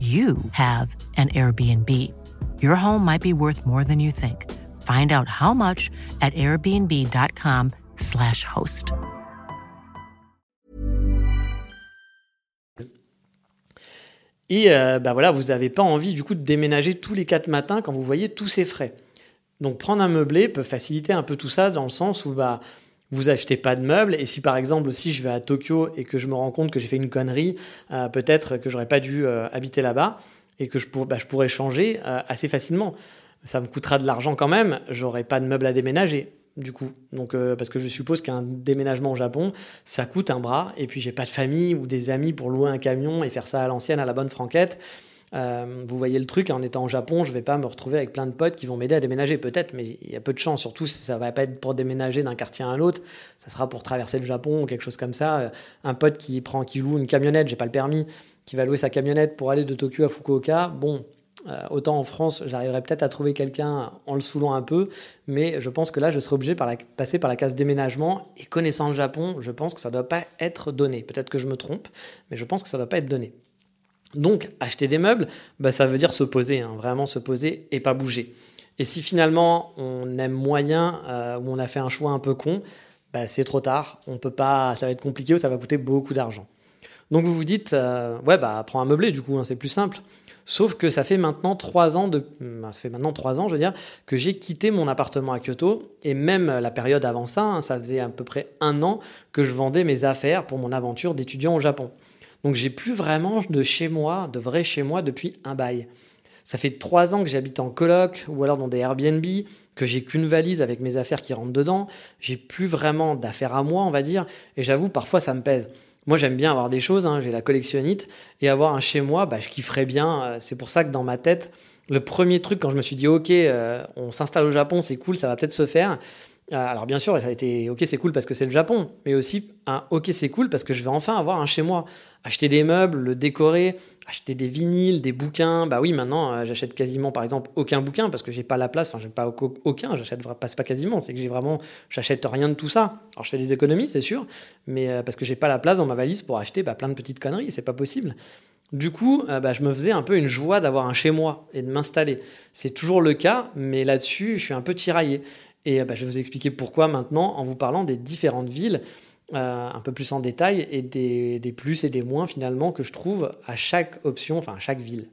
you have an Airbnb. Your home might be worth more than you think. Find out how much at airbnb.com/slash host. Et euh, bah voilà, vous n'avez pas envie du coup de déménager tous les quatre matins quand vous voyez tous ces frais. Donc prendre un meublé peut faciliter un peu tout ça dans le sens où bah vous achetez pas de meubles et si par exemple aussi je vais à Tokyo et que je me rends compte que j'ai fait une connerie, euh, peut-être que j'aurais pas dû euh, habiter là-bas et que je, bah, pourrais changer euh, assez facilement. Ça me coûtera de l'argent quand même, j'aurai pas de meubles à déménager du coup. Donc parce que je suppose qu'un déménagement au Japon, ça coûte un bras et puis j'ai pas de famille ou des amis pour louer un camion et faire ça à l'ancienne à la bonne franquette. Euh, vous voyez le truc, en étant au Japon, je vais pas me retrouver avec plein de potes qui vont m'aider à déménager, peut-être, mais il y a peu de chance. Surtout, ça va pas être pour déménager d'un quartier à un autre, ça sera pour traverser le Japon ou quelque chose comme ça. Euh, un pote qui prend, qui loue une camionnette, j'ai pas le permis, qui va louer sa camionnette pour aller de Tokyo à Fukuoka, bon. Euh, autant en France, j'arriverai peut-être à trouver quelqu'un en le saoulant un peu, mais je pense que là, je serai obligé la, passer par la case déménagement. Et connaissant le Japon, je pense que ça ne doit pas être donné. Peut-être que je me trompe, mais je pense que ça ne doit pas être donné. Donc, acheter des meubles, bah, ça veut dire se poser, hein, vraiment se poser et pas bouger. Et si finalement on aime moyen euh, ou on a fait un choix un peu con, bah, c'est trop tard. On peut pas, ça va être compliqué ou ça va coûter beaucoup d'argent. Donc vous vous dites, euh, ouais, bah prends un meublé du coup, hein, c'est plus simple. Sauf que ça fait maintenant trois ans de, bah, ça fait maintenant trois ans, je veux que j'ai quitté mon appartement à Kyoto et même la période avant ça, hein, ça faisait à peu près un an que je vendais mes affaires pour mon aventure d'étudiant au Japon. Donc j'ai plus vraiment de chez moi, de vrai chez moi depuis un bail. Ça fait trois ans que j'habite en coloc ou alors dans des Airbnb, que j'ai qu'une valise avec mes affaires qui rentrent dedans. J'ai plus vraiment d'affaires à moi, on va dire. Et j'avoue, parfois ça me pèse. Moi, j'aime bien avoir des choses, hein, j'ai la collectionnite, et avoir un chez moi, bah, je kifferais bien. Euh, c'est pour ça que dans ma tête, le premier truc, quand je me suis dit, OK, euh, on s'installe au Japon, c'est cool, ça va peut-être se faire. Euh, alors, bien sûr, ça a été OK, c'est cool parce que c'est le Japon, mais aussi un OK, c'est cool parce que je vais enfin avoir un chez moi. Acheter des meubles, le décorer, acheter des vinyles, des bouquins. Bah oui, maintenant, j'achète quasiment, par exemple, aucun bouquin parce que j'ai pas la place. Enfin, j'ai pas aucun, j'achète pas, pas quasiment. C'est que j'ai vraiment, j'achète rien de tout ça. Alors, je fais des économies, c'est sûr, mais parce que j'ai pas la place dans ma valise pour acheter bah, plein de petites conneries, c'est pas possible. Du coup, euh, bah, je me faisais un peu une joie d'avoir un chez moi et de m'installer. C'est toujours le cas, mais là-dessus, je suis un peu tiraillé. Et euh, bah, je vais vous expliquer pourquoi maintenant en vous parlant des différentes villes, euh, un peu plus en détail, et des, plus et des moins finalement que je trouve à chaque option, enfin à chaque ville.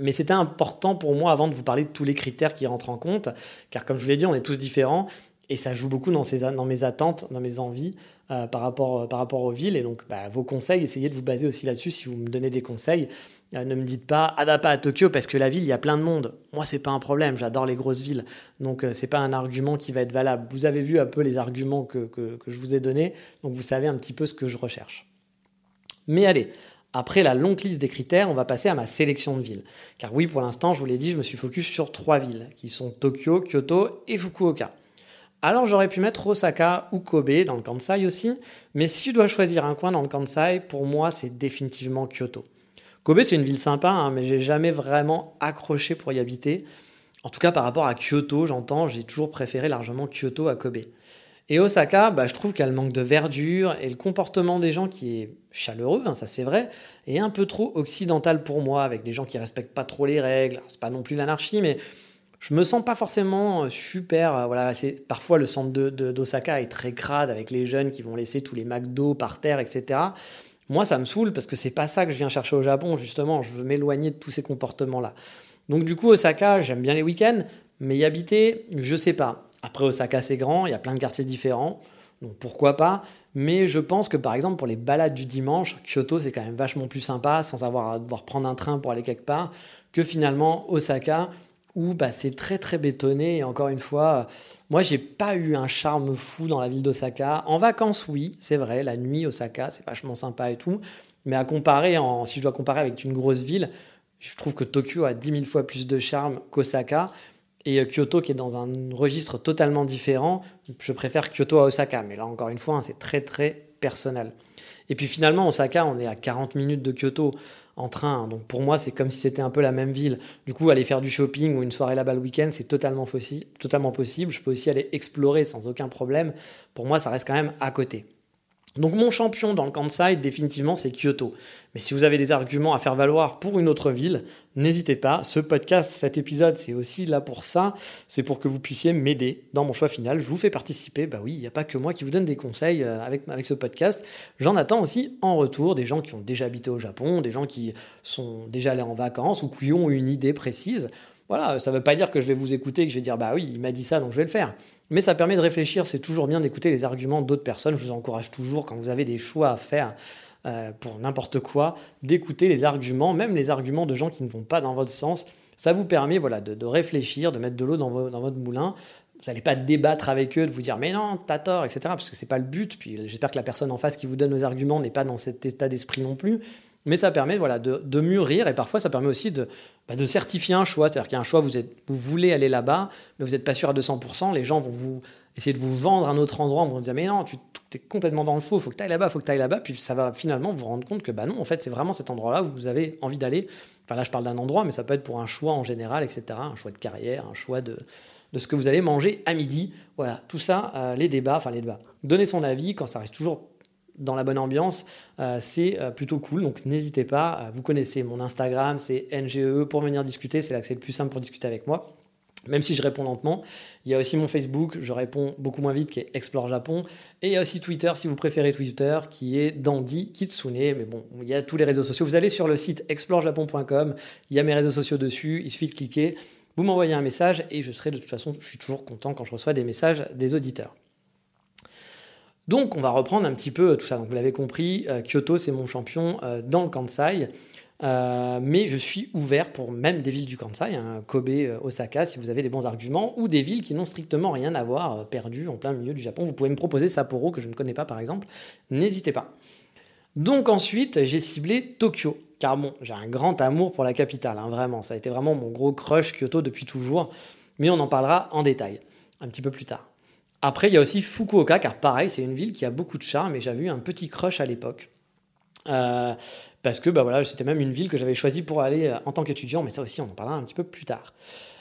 Mais c'était important pour moi avant de vous parler de tous les critères qui rentrent en compte, car comme je vous l'ai dit, on est tous différents et ça joue beaucoup dans, mes attentes, dans mes envies par, rapport, euh, par rapport aux villes. Et donc, bah, vos conseils, essayez de vous baser aussi là-dessus si vous me donnez des conseils. Euh, ne me dites pas, ah bah pas à Tokyo parce que la ville, il y a plein de monde. Moi, c'est pas un problème, j'adore les grosses villes. Donc, c'est pas un argument qui va être valable. Vous avez vu un peu les arguments que, que, que je vous ai donnés, donc vous savez un petit peu ce que je recherche. Mais allez, après la longue liste des critères, on va passer à ma sélection de villes. Car oui, pour l'instant, je vous l'ai dit, je me suis focus sur trois villes, qui sont Tokyo, Kyoto et Fukuoka. Alors j'aurais pu mettre Osaka ou Kobe dans le Kansai aussi, mais si je dois choisir un coin dans le Kansai, pour moi c'est définitivement Kyoto. Kobe c'est une ville sympa, hein, mais j'ai jamais vraiment accroché pour y habiter. En tout cas par rapport à Kyoto, j'entends, j'ai toujours préféré largement Kyoto à Kobe. Et Osaka, bah, je trouve qu'elle manque de verdure et le comportement des gens qui est chaleureux, hein, ça c'est vrai, est un peu trop occidental pour moi, avec des gens qui respectent pas trop les règles. C'est pas non plus l'anarchie, mais je me sens pas forcément euh, super. Euh, voilà, parfois le centre de, d'Osaka est très crade avec les jeunes qui vont laisser tous les McDo par terre, etc. Moi, ça me saoule parce que c'est pas ça que je viens chercher au Japon. Justement, je veux m'éloigner de tous ces comportements-là. Donc du coup, Osaka, j'aime bien les week-ends, mais y habiter, je sais pas. Après, Osaka, c'est grand, il y a plein de quartiers différents. Donc pourquoi pas Mais je pense que par exemple pour les balades du dimanche, Kyoto c'est quand même vachement plus sympa sans avoir à devoir prendre un train pour aller quelque part que finalement Osaka bah, c'est très très bétonné. Et encore une fois, moi j'ai pas eu un charme fou dans la ville d'Osaka. En vacances, oui, c'est vrai, la nuit Osaka, c'est vachement sympa et tout. Mais à comparer, en, si je dois comparer avec une grosse ville, je trouve que Tokyo a 10 000 fois plus de charme qu'Osaka. Et euh, Kyoto, qui est dans un registre totalement différent, je préfère Kyoto à Osaka. Mais là, encore une fois, hein, c'est très très personnel. Et puis finalement, Osaka, on est à 40 minutes de Kyoto en train. Donc pour moi, c'est comme si c'était un peu la même ville. Du coup, aller faire du shopping ou une soirée là-bas le week-end, c'est totalement, totalement possible. Je peux aussi aller explorer sans aucun problème. Pour moi, ça reste quand même à côté. Donc mon champion dans le Kansai, définitivement, c'est Kyoto. Mais si vous avez des arguments à faire valoir pour une autre ville, n'hésitez pas. Ce podcast, cet épisode, c'est aussi là pour ça. C'est pour que vous puissiez m'aider dans mon choix final. Je vous fais participer. Bah oui, il n'y a pas que moi qui vous donne des conseils euh, avec, avec ce podcast. J'en attends aussi en retour des gens qui ont déjà habité au Japon, des gens qui sont déjà allés en vacances ou qui ont une idée précise. Voilà, ça ne veut pas dire que je vais vous écouter et que je vais dire bah oui, il m'a dit ça donc je vais le faire. Mais ça permet de réfléchir, c'est toujours bien d'écouter les arguments d'autres personnes. Je vous encourage toujours quand vous avez des choix à faire euh, pour n'importe quoi, d'écouter les arguments, même les arguments de gens qui ne vont pas dans votre sens. Ça vous permet voilà, de, réfléchir, de mettre de l'eau dans, votre moulin. Vous n'allez pas débattre avec eux, de vous dire mais non, t'as tort, etc. Parce que c'est pas le but. Puis j'espère que la personne en face qui vous donne nos arguments n'est pas dans cet état d'esprit non plus mais ça permet voilà, de, mûrir et parfois ça permet aussi de, bah, certifier un choix. C'est-à-dire qu'il y a un choix, vous, vous voulez aller là-bas, mais vous n'êtes pas sûr à 200%. Les gens vont vous essayer de vous vendre un autre endroit, vont vous dire mais non, tu es complètement dans le faux, faut que tu ailles là-bas, faut que tu ailles là-bas. Puis ça va finalement vous rendre compte que bah non, en fait, c'est vraiment cet endroit-là où vous avez envie d'aller. Enfin là, je parle d'un endroit, mais ça peut être pour un choix en général, etc. Un choix de carrière, un choix de, de ce que vous allez manger à midi. Voilà, tout ça, euh, les débats, enfin les débats. Donner son avis quand ça reste toujours dans la bonne ambiance, euh, c'est euh, plutôt cool. Donc n'hésitez pas, euh, vous connaissez mon Instagram, c'est NGE pour venir discuter, c'est c'est le plus simple pour discuter avec moi. Même si je réponds lentement, il y a aussi mon Facebook, je réponds beaucoup moins vite, qui est Explore Japon. Et il y a aussi Twitter, si vous préférez Twitter, qui est Dandy Kitsune. Mais bon, il y a tous les réseaux sociaux. Vous allez sur le site explorejapon.com, il y a mes réseaux sociaux dessus, il suffit de cliquer, vous m'envoyez un message et je serai de toute façon, je suis toujours content quand je reçois des messages des auditeurs. Donc on va reprendre un petit peu tout ça. Donc vous l'avez compris, euh, Kyoto c'est mon champion euh, dans le Kansai. Euh, mais je suis ouvert pour même des villes du Kansai, hein, Kobe, Osaka, si vous avez des bons arguments, ou des villes qui n'ont strictement rien à voir, perdues en plein milieu du Japon. Vous pouvez me proposer Sapporo, que je ne connais pas par exemple. N'hésitez pas. Donc ensuite, j'ai ciblé Tokyo. Car bon, j'ai un grand amour pour la capitale, hein, vraiment. Ça a été vraiment mon gros crush Kyoto depuis toujours. Mais on en parlera en détail, un petit peu plus tard. Après, il y a aussi Fukuoka, car pareil, c'est une ville qui a beaucoup de charme et j'avais eu un petit crush à l'époque. Euh, parce que bah voilà, c'était même une ville que j'avais choisie pour aller euh, en tant qu'étudiant, mais ça aussi, on en parlera un petit peu plus tard.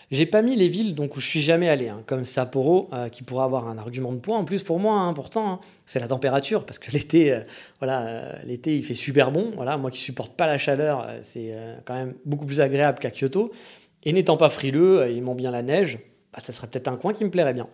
J'ai pas mis les villes donc où je suis jamais allé, hein, comme Sapporo, euh, qui pourrait avoir un argument de poids en plus pour moi. Hein, pourtant, hein. c'est la température, parce que l'été, voilà, l'été il fait super bon. Voilà, moi qui supporte pas la chaleur, c'est quand même beaucoup plus agréable qu'à Kyoto. Et n'étant pas frileux, ils m'ont bien la neige. Bah, ça serait peut-être un coin qui me plairait bien.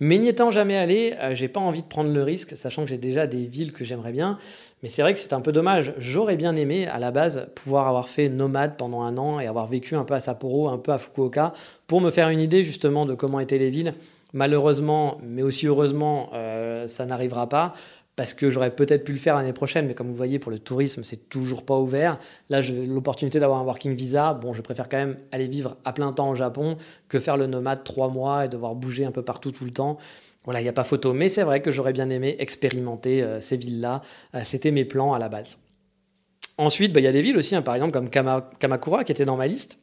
Mais n'y étant jamais allé, euh, j'ai pas envie de prendre le risque, sachant que j'ai déjà des villes que j'aimerais bien. Mais c'est vrai que c'est un peu dommage. J'aurais bien aimé, à la base, pouvoir avoir fait nomade pendant un an et avoir vécu un peu à Sapporo, un peu à Fukuoka, pour me faire une idée justement de comment étaient les villes. Malheureusement, mais aussi heureusement, euh, ça n'arrivera pas parce que j'aurais peut-être pu le faire l'année prochaine, mais comme vous voyez, pour le tourisme, c'est toujours pas ouvert. Là, j'ai l'opportunité d'avoir un working visa. Bon, je préfère quand même aller vivre à plein temps au Japon que faire le nomade trois mois et devoir bouger un peu partout tout le temps. Voilà, il n'y a pas photo, mais c'est vrai que j'aurais bien aimé expérimenter euh, ces villes-là. Euh, c'était mes plans à la base. Ensuite, bah, il y a des villes aussi, hein, par exemple comme Kamakura qui était dans ma liste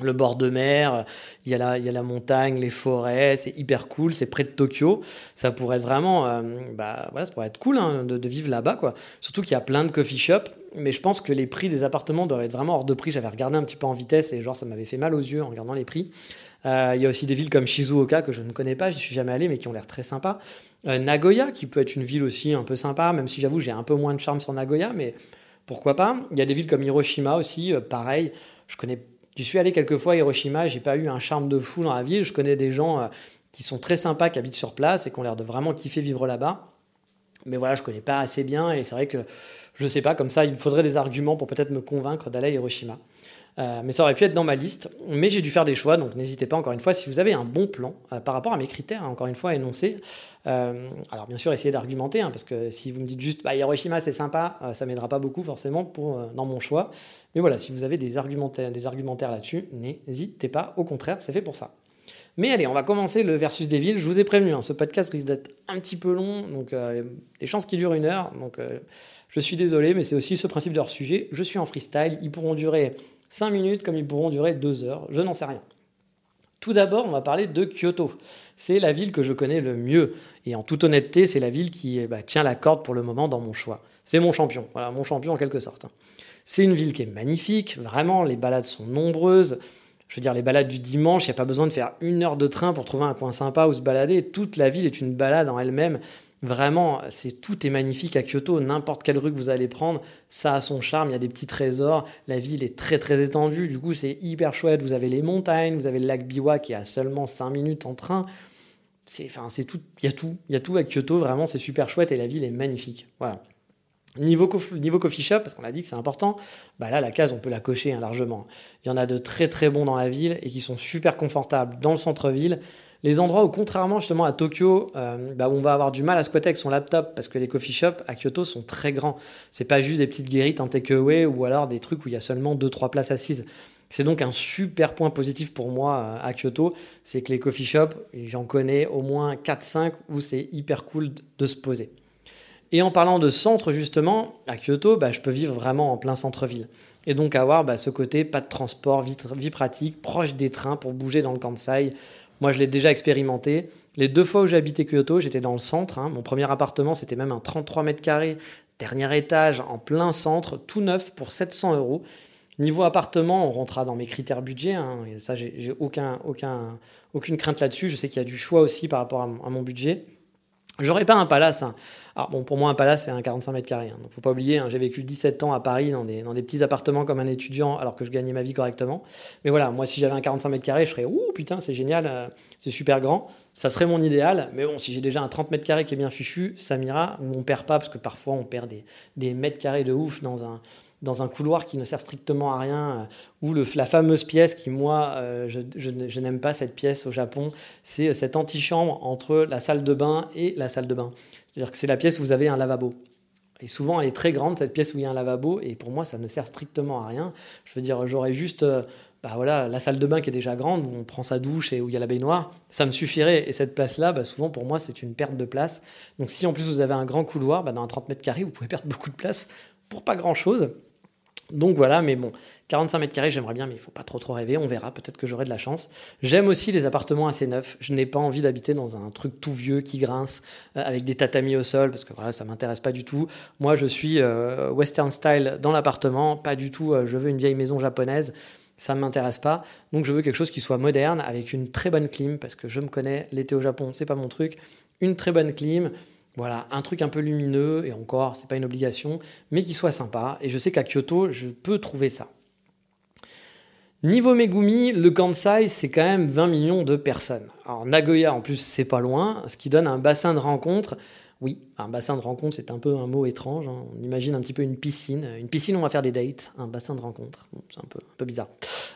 le bord de mer, il y, a la, il y a la montagne, les forêts, c'est hyper cool, c'est près de Tokyo. Ça pourrait être vraiment, euh, bah, voilà, ça pourrait être cool hein, de, vivre là-bas, quoi. Surtout qu'il y a plein de coffee shops, mais je pense que les prix des appartements doivent être vraiment hors de prix. J'avais regardé un petit peu en vitesse et genre ça m'avait fait mal aux yeux en regardant les prix. Euh, il y a aussi des villes comme Shizuoka que je ne connais pas, j'y suis jamais allé, mais qui ont l'air très sympas. Euh, Nagoya, qui peut être une ville aussi un peu sympa, même si j'avoue j'ai un peu moins de charme sur Nagoya, mais pourquoi pas. Il y a des villes comme Hiroshima aussi, pareil. Je connais J'y suis allé quelques fois à Hiroshima, j'ai pas eu un charme de fou dans la ville. Je connais des gens euh, qui sont très sympas, qui habitent sur place et qui ont l'air de vraiment kiffer vivre là-bas. Mais voilà, je connais pas assez bien et c'est vrai que je sais pas, comme ça, il me faudrait des arguments pour peut-être me convaincre d'aller à Hiroshima. Euh, mais ça aurait pu être dans ma liste. Mais j'ai dû faire des choix, donc n'hésitez pas encore une fois, si vous avez un bon plan euh, par rapport à mes critères, encore une fois énoncés. Alors bien sûr, essayez d'argumenter, hein, parce que si vous me dites juste bah, Hiroshima c'est sympa, ça m'aidera pas beaucoup forcément pour, dans mon choix. Mais voilà, si vous avez des argumentaires, des argumentaires là-dessus, n'hésitez pas, au contraire, c'est fait pour ça. Mais allez, on va commencer le versus des villes. Je vous ai prévenu, hein, ce podcast risque d'être un petit peu long, donc les chances qu'il dure une heure. Donc je suis désolé, mais c'est aussi ce principe de leur sujet. Je suis en freestyle, ils pourront durer 5 minutes comme ils pourront durer 2 heures, je n'en sais rien. Tout d'abord, on va parler de Kyoto. C'est la ville que je connais le mieux. Et en toute honnêteté, c'est la ville qui bah, tient la corde pour le moment dans mon choix. C'est mon champion, voilà, mon champion en quelque sorte. C'est une ville qui est magnifique, vraiment, les balades sont nombreuses. Je veux dire, les balades du dimanche, il n'y a pas besoin de faire une heure de train pour trouver un coin sympa où se balader. Toute la ville est une balade en elle-même. Vraiment, c'est tout est magnifique à Kyoto. N'importe quelle rue que vous allez prendre, ça a son charme. Il y a des petits trésors. La ville est très très étendue. Du coup, c'est hyper chouette. Vous avez les montagnes, vous avez le lac Biwa qui est à seulement 5 minutes en train. C'est, enfin, c'est tout. Il y a tout. Il y a tout à Kyoto. Vraiment, c'est super chouette et la ville est magnifique. Voilà. Niveau, niveau coffee shop, parce qu'on a dit que c'est important, bah là, la case, on peut la cocher hein, largement. Il y en a de très très bons dans la ville et qui sont super confortables dans le centre-ville. Les endroits où, contrairement justement à Tokyo, euh, bah, on va avoir du mal à squatter avec son laptop parce que les coffee shops à Kyoto sont très grands. C'est pas juste des petites guérites en takeaway ou alors des trucs où il y a seulement 2-3 places assises. C'est donc un super point positif pour moi euh, à Kyoto, c'est que les coffee shops, j'en connais au moins 4-5 où c'est hyper cool de se poser. Et en parlant de centre, justement, à Kyoto, bah, je peux vivre vraiment en plein centre-ville. Et donc avoir bah, ce côté, pas de transport, vie, pratique, proche des trains pour bouger dans le Kansai. Moi, je l'ai déjà expérimenté. Les deux fois où j'ai habité Kyoto, j'étais dans le centre. Hein. Mon premier appartement, c'était même un 33 mètres carrés, dernier étage, en plein centre, tout neuf pour 700 euros. Niveau appartement, on rentrera dans mes critères budget. Hein. ça, j'ai aucun, aucun, aucune crainte là-dessus. Je sais qu'il y a du choix aussi par rapport à, mon budget. J'aurais pas un palace. Hein. Alors bon, pour moi, un palace, c'est un 45 mètres carrés. Hein. Donc faut pas oublier, hein, j'ai vécu 17 ans à Paris dans des, dans des petits appartements comme un étudiant alors que je gagnais ma vie correctement. Mais voilà, moi, si j'avais un 45 mètres carrés, je serais, ouh, putain, c'est génial, euh, c'est super grand. Ça serait mon idéal. Mais bon, si j'ai déjà un 30 mètres carrés qui est bien fichu, ça m'ira. Ou on perd pas, parce que parfois, on perd des, des mètres carrés de ouf dans un, couloir qui ne sert strictement à rien, euh, ou la fameuse pièce qui, moi, euh, je, n'aime pas cette pièce au Japon, c'est cette antichambre entre la salle de bain et la salle de bain. C'est-à-dire que c'est la pièce où vous avez un lavabo. Et souvent, elle est très grande, cette pièce où il y a un lavabo, et pour moi, ça ne sert strictement à rien. Je veux dire, j'aurais juste bah voilà, la salle de bain qui est déjà grande, où on prend sa douche et où il y a la baignoire, ça me suffirait. Et cette place-là, bah, souvent pour moi, c'est une perte de place. Donc si en plus vous avez un grand couloir, bah, dans un 30 mètres carrés, vous pouvez perdre beaucoup de place pour pas grand-chose. Donc voilà, mais bon, 45 mètres carrés, j'aimerais bien, mais il faut pas trop trop rêver, on verra, peut-être que j'aurai de la chance. J'aime aussi les appartements assez neufs, je n'ai pas envie d'habiter dans un truc tout vieux qui grince, euh, avec des tatamis au sol, parce que voilà, ça m'intéresse pas du tout. Moi, je suis euh, western style dans l'appartement, pas du tout, euh, je veux une vieille maison japonaise, ça ne m'intéresse pas. Donc je veux quelque chose qui soit moderne, avec une très bonne clim, parce que je me connais, l'été au Japon, c'est pas mon truc. Une très bonne clim, voilà, un truc un peu lumineux, et encore, c'est pas une obligation, mais qui soit sympa. Et je sais qu'à Kyoto, je peux trouver ça. Niveau Megumi, le Kansai, c'est quand même 20 millions de personnes. Alors Nagoya, en plus, c'est pas loin, ce qui donne un bassin de rencontre oui, un bassin de rencontre, c'est un peu un mot étrange. Hein. On imagine un petit peu une piscine. Une piscine on va faire des dates, un bassin de rencontre. c'est un peu, un peu bizarre.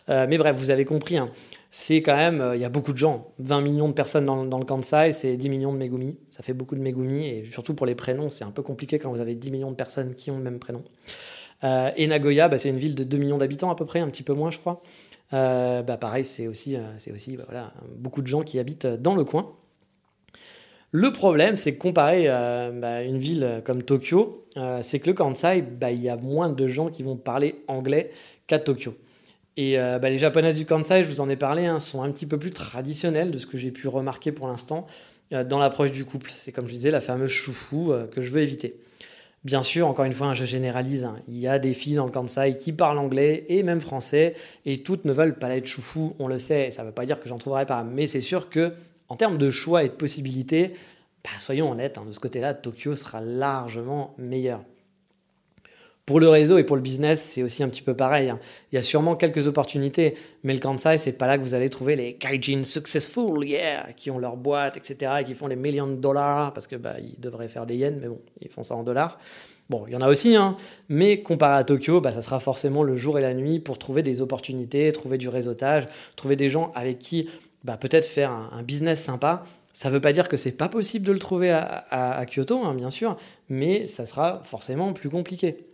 Euh, mais bref, vous avez compris. Hein. C'est quand même, euh, il y a beaucoup de gens. 20 millions de personnes dans, le Kansai, c'est 10 millions de Megumi. Ça fait beaucoup de Megumi. Et surtout pour les prénoms, c'est un peu compliqué quand vous avez 10 millions de personnes qui ont le même prénom. Euh, et Nagoya, bah, c'est une ville de 2 millions d'habitants à peu près, un petit peu moins, je crois. bah, pareil, c'est aussi, c'est aussi bah, voilà, beaucoup de gens qui habitent dans le coin. Le problème, c'est que comparé à bah, une ville comme Tokyo, euh, c'est que le Kansai, il y a moins de gens qui vont parler anglais qu'à Tokyo. Et euh, bah, les japonaises du Kansai, je vous en ai parlé, hein, sont un petit peu plus traditionnelles de ce que j'ai pu remarquer pour l'instant euh, dans l'approche du couple. C'est comme je disais, la fameuse choufou que je veux éviter. Bien sûr, encore une fois, hein, je généralise. Hein. Il y a des filles dans le Kansai qui parlent anglais et même français, et toutes ne veulent pas être choufou, on le sait. Ça ne veut pas dire que j'en trouverai pas, mais c'est sûr que en termes de choix et de possibilités, bah, soyons honnêtes, de ce côté-là, Tokyo sera largement meilleur. Pour le réseau et pour le business, c'est aussi un petit peu pareil. Hein. Il y a sûrement quelques opportunités, mais le Kansai, c'est pas là que vous allez trouver les Kaijin successful, yeah, qui ont leur boîte, etc., et qui font les millions de dollars, parce que bah, ils devraient faire des yens, mais bon, ils font ça en dollars. Bon, il y en a aussi, hein, mais comparé à Tokyo, bah, ça sera forcément le jour et la nuit pour trouver des opportunités, trouver du réseautage, trouver des gens avec qui bah, peut-être faire un, business sympa. Ça ne veut pas dire que c'est pas possible de le trouver à, Kyoto, hein, bien sûr, mais ça sera forcément plus compliqué.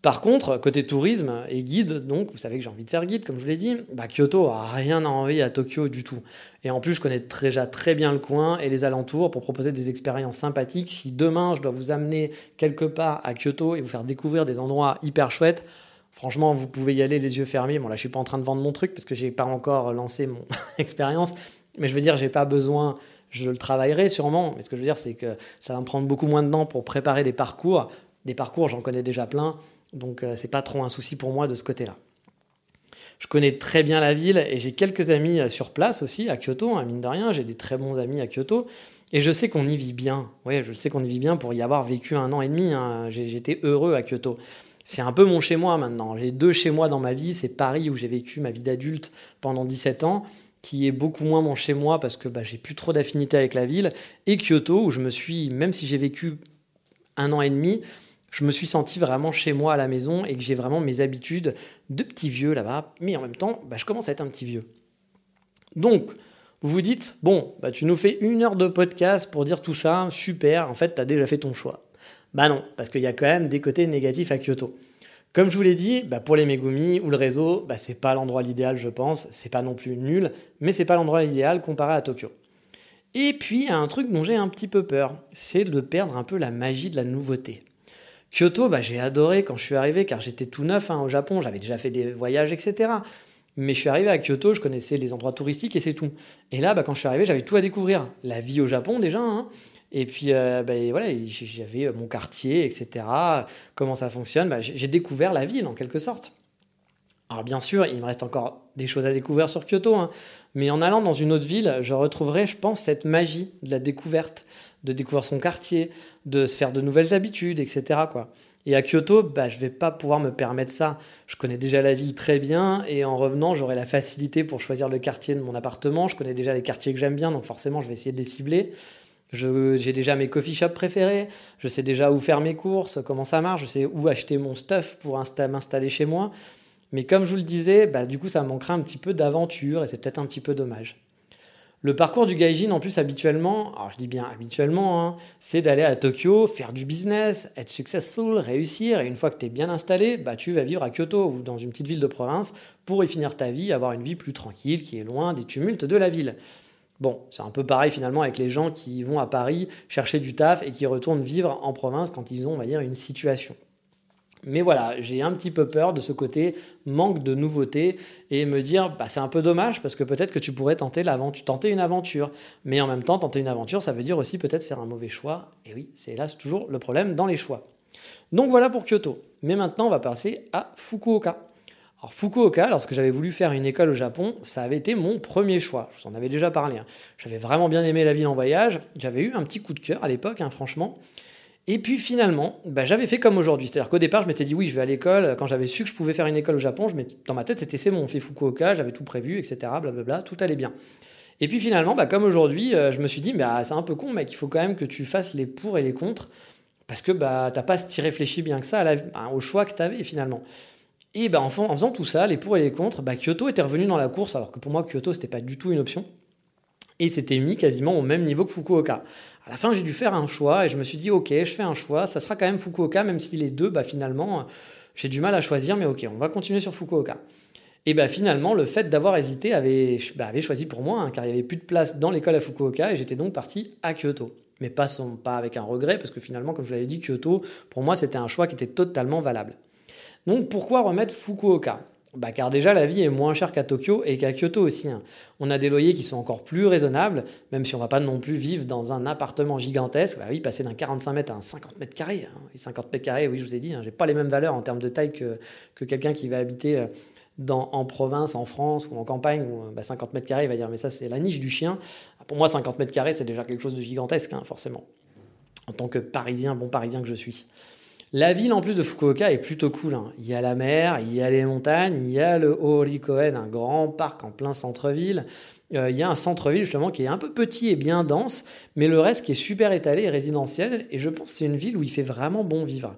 Par contre, côté tourisme et guide, donc vous savez que j'ai envie de faire guide, comme je vous l'ai dit, bah Kyoto a rien à envier à Tokyo du tout. Et en plus, je connais déjà très bien le coin et les alentours pour proposer des expériences sympathiques. Si demain je dois vous amener quelque part à Kyoto et vous faire découvrir des endroits hyper chouettes, Franchement, vous pouvez y aller les yeux fermés. Bon, là, je suis pas en train de vendre mon truc parce que j'ai pas encore lancé mon expérience. Mais je veux dire, j'ai pas besoin. Je le travaillerai sûrement. Mais ce que je veux dire, c'est que ça va me prendre beaucoup moins de temps pour préparer des parcours. Des parcours, j'en connais déjà plein. Donc, euh, c'est pas trop un souci pour moi de ce côté-là. Je connais très bien la ville et j'ai quelques amis euh, sur place aussi à Kyoto, hein, mine de rien. J'ai des très bons amis à Kyoto. Et je sais qu'on y vit bien. Oui, je sais qu'on y vit bien pour y avoir vécu un an et demi. Hein. J'étais heureux à Kyoto c'est un peu mon chez moi maintenant. J'ai deux chez moi dans ma vie. C'est Paris où j'ai vécu ma vie d'adulte pendant 17 ans, qui est beaucoup moins mon chez moi parce que bah, j'ai plus trop d'affinité avec la ville, et Kyoto où je me suis, même si j'ai vécu un an et demi, je me suis senti vraiment chez moi à la maison et que j'ai vraiment mes habitudes de petit vieux là-bas, mais en même temps, bah, je commence à être un petit vieux. Donc, vous vous dites, bon, bah, tu nous fais une heure de podcast pour dire tout ça, super, en fait, tu déjà fait ton choix. Bah non, parce qu'il y a quand même des côtés négatifs à Kyoto. Comme je vous l'ai dit, bah pour les Megumi ou le réseau, c'est pas l'endroit idéal, je pense. C'est pas non plus nul, mais c'est pas l'endroit idéal comparé à Tokyo. Et puis, il y a un truc dont j'ai un petit peu peur, c'est de perdre un peu la magie de la nouveauté. Kyoto, bah, j'ai adoré quand je suis arrivé, car j'étais tout neuf hein, au Japon, j'avais déjà fait des voyages, etc. Mais je suis arrivé à Kyoto, je connaissais les endroits touristiques et c'est tout. Et là, bah, quand je suis arrivé, j'avais tout à découvrir. La vie au Japon déjà, hein, et puis, euh, ben, voilà, j'avais euh, mon quartier, etc. Comment ça fonctionne? Ben, J'ai découvert la ville, en quelque sorte. Alors, bien sûr, il me reste encore des choses à découvrir sur Kyoto, hein. mais en allant dans une autre ville, je retrouverai, je pense, cette magie de la découverte, de découvrir son quartier, de se faire de nouvelles habitudes, etc. Quoi. Et à Kyoto, bah, je ne vais pas pouvoir me permettre ça. Je connais déjà la ville très bien et en revenant, j'aurai la facilité pour choisir le quartier de mon appartement. Je connais déjà les quartiers que j'aime bien, donc forcément, je vais essayer de les cibler. J'ai déjà mes coffee shops préférés, je sais déjà où faire mes courses, comment ça marche, je sais où acheter mon stuff pour m'installer chez moi. Mais comme je vous le disais, bah, du coup, ça manquera un petit peu d'aventure et c'est peut-être un petit peu dommage. Le parcours du gaijin, en plus, habituellement, alors je dis bien habituellement, hein, c'est d'aller à Tokyo, faire du business, être successful, réussir, et une fois que tu es bien installé, bah, tu vas vivre à Kyoto ou dans une petite ville de province pour y finir ta vie, avoir une vie plus tranquille, qui est loin des tumultes de la ville. Bon, c'est un peu pareil finalement avec les gens qui vont à Paris chercher du taf et qui retournent vivre en province quand ils ont, on va dire, une situation. Mais voilà, j'ai un petit peu peur de ce côté manque de nouveauté et me dire, bah, c'est un peu dommage parce que peut-être que tu pourrais tenter, tenter une aventure. Mais en même temps, tenter une aventure, ça veut dire aussi peut-être faire un mauvais choix. Et oui, c'est hélas toujours le problème dans les choix. Donc voilà pour Kyoto. Mais maintenant, on va passer à Fukuoka. Alors Fukuoka, lorsque j'avais voulu faire une école au Japon, ça avait été mon premier choix. Je vous en avais déjà parlé. Hein. J'avais vraiment bien aimé la ville en voyage. J'avais eu un petit coup de cœur à l'époque, hein, franchement. Et puis finalement, bah, j'avais fait comme aujourd'hui. C'est-à-dire qu'au départ, je m'étais dit oui, je vais à l'école. Quand j'avais su que je pouvais faire une école au Japon, je dans ma tête, c'était c'est bon, on fait Fukuoka, j'avais tout prévu, etc. Blablabla, tout allait bien. Et puis finalement, bah, comme aujourd'hui, euh, je me suis dit, bah, c'est un peu con, mec, il faut quand même que tu fasses les pour et les contre, parce que bah, t'as pas si réfléchi bien que ça au choix que tu avais finalement. Et bah, en, faisant tout ça, les pour et les contre, bah, Kyoto était revenu dans la course, alors que pour moi, Kyoto, c'était pas du tout une option et c'était mis quasiment au même niveau que Fukuoka. À la fin, j'ai dû faire un choix et je me suis dit, ok, je fais un choix, ça sera quand même Fukuoka, même si les deux, bah, finalement, j'ai du mal à choisir, mais ok, on va continuer sur Fukuoka. Et bah, finalement, le fait d'avoir hésité avait, bah, choisi pour moi, hein, car il n'y avait plus de place dans l'école à Fukuoka et j'étais donc parti à Kyoto. Mais pas, pas avec un regret, parce que finalement, comme je l'avais dit, Kyoto, pour moi, c'était un choix qui était totalement valable. Donc pourquoi remettre Fukuoka? Bah, car déjà la vie est moins chère qu'à Tokyo et qu'à Kyoto aussi. Hein. On a des loyers qui sont encore plus raisonnables, même si on va pas non plus vivre dans un appartement gigantesque. Bah oui, passer d'un 45 mètres à un 50 mètres carrés. 50 hein. mètres carrés, oui, je vous ai dit, hein, j'ai pas les mêmes valeurs en termes de taille que, que quelqu'un qui va habiter euh, en province, en France ou en campagne, où bah, 50 mètres carrés, il va dire mais ça c'est la niche du chien. Pour moi, 50 mètres carrés, c'est déjà quelque chose de gigantesque, forcément. En tant que parisien, bon parisien que je suis. La ville en plus de Fukuoka est plutôt cool. Hein. Il y a la mer, il y a les montagnes, il y a le Horikoen, un grand parc en plein centre-ville. Euh, il y a un centre-ville justement qui est un peu petit et bien dense, mais le reste qui est super étalé et résidentiel. Et je pense que c'est une ville où il fait vraiment bon vivre.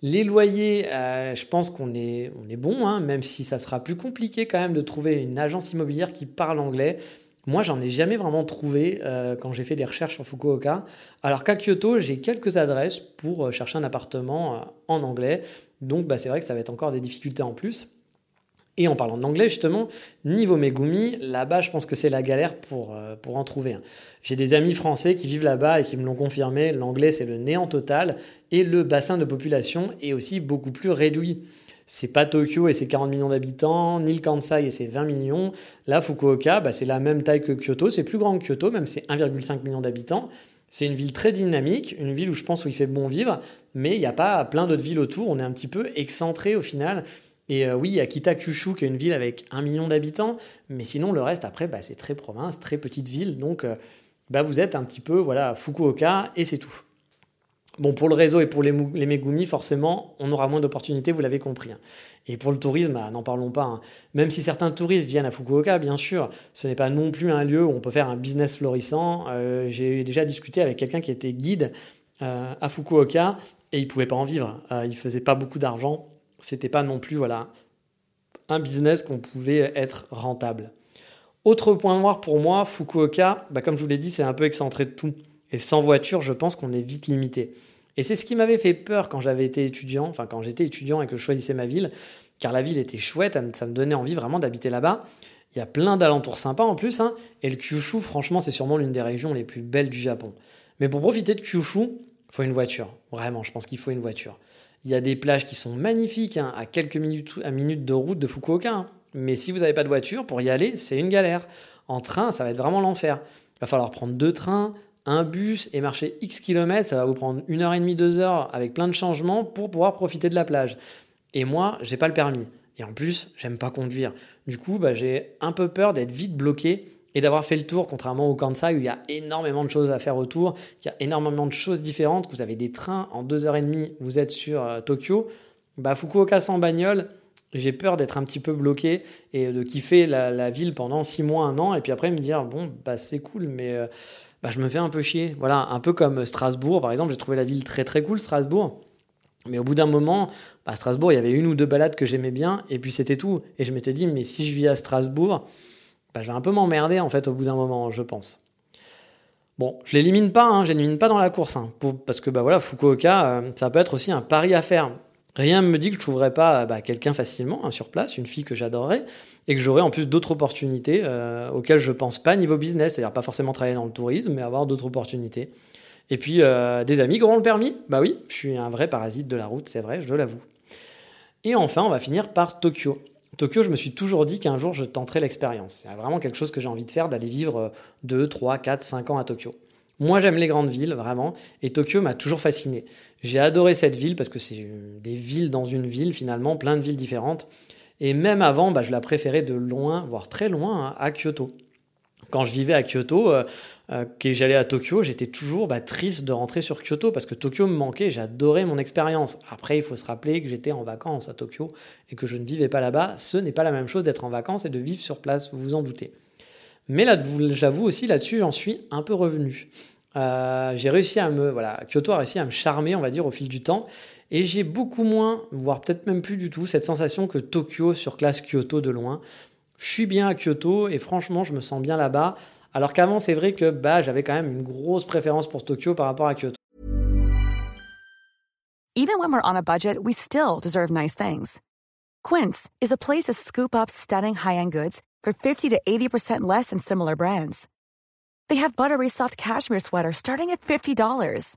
Les loyers, euh, je pense qu'on est, on est bon, hein, même si ça sera plus compliqué quand même de trouver une agence immobilière qui parle anglais. Moi, j'en ai jamais vraiment trouvé euh, quand j'ai fait des recherches sur Fukuoka. Alors qu'à Kyoto, j'ai quelques adresses pour euh, chercher un appartement euh, en anglais. Donc, bah, c'est vrai que ça va être encore des difficultés en plus. Et en parlant d'anglais, justement, niveau Megumi, là-bas, je pense que c'est la galère pour, pour en trouver. J'ai des amis français qui vivent là-bas et qui me l'ont confirmé. L'anglais, c'est le néant total. Et le bassin de population est aussi beaucoup plus réduit. C'est pas Tokyo et ses 40 millions d'habitants, ni le Kansai et ses 20 millions. Là, Fukuoka, bah, c'est la même taille que Kyoto, c'est plus grand que Kyoto, même c'est 1,5 million d'habitants. C'est une ville très dynamique, une ville où je pense où il fait bon vivre, mais il n'y a pas plein d'autres villes autour. On est un petit peu excentré au final. Et euh, oui, il y a Kitakyushu qui est une ville avec 1 million d'habitants, mais sinon le reste après, bah, c'est très province, très petite ville. Donc euh, bah, vous êtes un petit peu voilà Fukuoka et c'est tout. Bon, pour le réseau et pour les, les Megumi, forcément, on aura moins d'opportunités, vous l'avez compris. Hein. Et pour le tourisme, ah, n'en parlons pas. Hein. Même si certains touristes viennent à Fukuoka, bien sûr, ce n'est pas non plus un lieu où on peut faire un business florissant. Euh, j'ai déjà discuté avec quelqu'un qui était guide euh, à Fukuoka et il pouvait pas en vivre. Euh, il faisait pas beaucoup d'argent. C'était pas non plus voilà un business qu'on pouvait être rentable. Autre point noir pour moi, Fukuoka, bah, comme je vous l'ai dit, c'est un peu excentré de tout. Et sans voiture, je pense qu'on est vite limité. Et c'est ce qui m'avait fait peur quand j'avais été étudiant, enfin quand j'étais étudiant et que je choisissais ma ville, car la ville était chouette, ça me donnait envie vraiment d'habiter là-bas. Il y a plein d'alentours sympas en plus, hein, et le Kyushu, franchement, c'est sûrement l'une des régions les plus belles du Japon. Mais pour profiter de Kyushu, faut une voiture. Vraiment, je pense qu'il faut une voiture. Il y a des plages qui sont magnifiques, hein, à quelques minutes, à de route de Fukuoka. Hein. Mais si vous n'avez pas de voiture, pour y aller, c'est une galère. En train, ça va être vraiment l'enfer. Il va falloir prendre deux trains, un bus et marcher X kilomètres, ça va vous prendre une heure et demie, deux heures avec plein de changements pour pouvoir profiter de la plage. Et moi, j'ai pas le permis. Et en plus, j'aime pas conduire. Du coup, bah, j'ai un peu peur d'être vite bloqué et d'avoir fait le tour, contrairement au Kansai où il y a énormément de choses à faire autour, qu'il y a énormément de choses différentes, vous avez des trains en deux heures et demie, vous êtes sur euh, Tokyo. Bah, Fukuoka sans bagnole, j'ai peur d'être un petit peu bloqué et de kiffer la, ville pendant six mois, un an, et puis après me dire, bon, bah, c'est cool, mais euh, bah, je me fais un peu chier. Voilà, un peu comme Strasbourg, par exemple, j'ai trouvé la ville très très cool, Strasbourg. Mais au bout d'un moment, à Strasbourg, il y avait une ou deux balades que j'aimais bien, et puis c'était tout. Et je m'étais dit, mais si je vis à Strasbourg, bah, je vais un peu m'emmerder en fait au bout d'un moment, je pense. Bon, je l'élimine pas, hein, je l'élimine pas dans la course, hein, parce que bah voilà, Fukuoka, euh, ça peut être aussi un pari à faire. Rien ne me dit que je trouverais pas bah, quelqu'un facilement hein, sur place, une fille que j'adorerais, et que j'aurais en plus d'autres opportunités euh, auxquelles je pense pas niveau business, c'est-à-dire pas forcément travailler dans le tourisme, mais avoir d'autres opportunités. Et puis euh, des amis qui auront le permis, bah oui, je suis un vrai parasite de la route, c'est vrai, je l'avoue. Et enfin, on va finir par Tokyo. Tokyo, je me suis toujours dit qu'un jour je tenterais l'expérience. C'est vraiment quelque chose que j'ai envie de faire, d'aller vivre 2, 3, 4, 5 ans à Tokyo. Moi, j'aime les grandes villes, vraiment, et Tokyo m'a toujours fasciné. J'ai adoré cette ville parce que c'est des villes dans une ville, finalement, plein de villes différentes. Et même avant, bah, je la préférais de loin, voire très loin, hein, à Kyoto. Quand je vivais à Kyoto, euh, euh, que j'allais à Tokyo, j'étais toujours bah, triste de rentrer sur Kyoto parce que Tokyo me manquait, j'adorais mon expérience. Après, il faut se rappeler que j'étais en vacances à Tokyo et que je ne vivais pas là-bas. Ce n'est pas la même chose d'être en vacances et de vivre sur place, vous vous en doutez. Mais là, j'avoue aussi, là-dessus, j'en suis un peu revenu. Euh, j'ai réussi à me. Voilà, Kyoto a réussi à me charmer, on va dire, au fil du temps. Et j'ai beaucoup moins, voire peut-être même plus du tout, cette sensation que Tokyo surclasse Kyoto de loin. Je suis bien à Kyoto et franchement, je me sens bien là-bas. Alors qu'avant, c'est vrai que bah, j'avais quand même une grosse préférence pour Tokyo par rapport à Kyoto. Even when we're on a budget, we still deserve nice things. Quince is a place to scoop up stunning high-end goods for 50 to 80% less than similar brands. They have buttery soft cashmere sweaters starting at $50,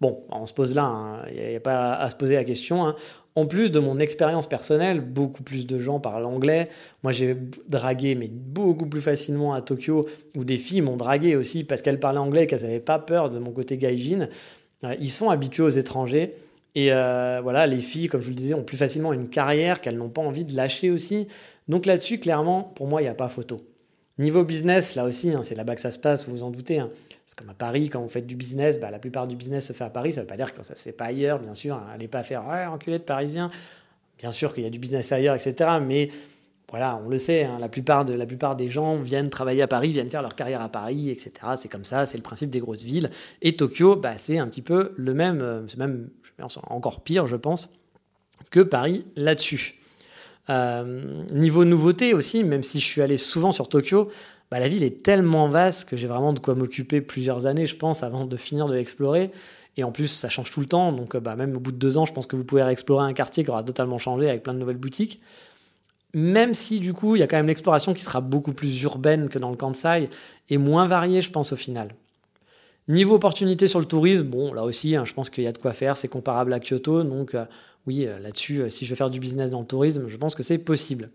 bon, on se pose là, il n'y a, pas à se poser la question. Hein. En plus de mon expérience personnelle, beaucoup plus de gens parlent anglais. Moi, j'ai dragué, mais beaucoup plus facilement à Tokyo, où des filles m'ont dragué aussi parce qu'elles parlaient anglais et qu'elles n'avaient pas peur de mon côté gaijin. Euh, ils sont habitués aux étrangers. Et euh, voilà, les filles, comme je vous le disais, ont plus facilement une carrière qu'elles n'ont pas envie de lâcher aussi. Donc là-dessus, clairement, pour moi, il n'y a pas photo. Niveau business, là aussi, hein, c'est là-bas que ça se passe, vous vous en doutez. Hein. C'est comme à Paris, quand vous faites du business, bah, la plupart du business se fait à Paris. Ça ne veut pas dire que ça ne se fait pas ailleurs, bien sûr. Hein. Allez pas faire ouais, enculé de Parisien. Bien sûr qu'il y a du business ailleurs, etc. Mais voilà, on le sait, hein, la, plupart de, la plupart des gens viennent travailler à Paris, viennent faire leur carrière à Paris, etc. C'est comme ça, c'est le principe des grosses villes. Et Tokyo, bah, c'est un petit peu le même, euh, c'est même encore pire, je pense, que Paris là-dessus. Euh, niveau nouveauté aussi, même si je suis allé souvent sur Tokyo, bah, la ville est tellement vaste que j'ai vraiment de quoi m'occuper plusieurs années, je pense, avant de finir de l'explorer. Et en plus, ça change tout le temps. Donc, bah, même au bout de deux ans, je pense que vous pouvez explorer un quartier qui aura totalement changé avec plein de nouvelles boutiques même si du coup il y a quand même l'exploration qui sera beaucoup plus urbaine que dans le Kansai et moins variée je pense au final. Niveau opportunité sur le tourisme, bon là aussi hein, je pense qu'il y a de quoi faire, c'est comparable à Kyoto, donc euh, oui euh, là-dessus euh, si je veux faire du business dans le tourisme je pense que c'est possible.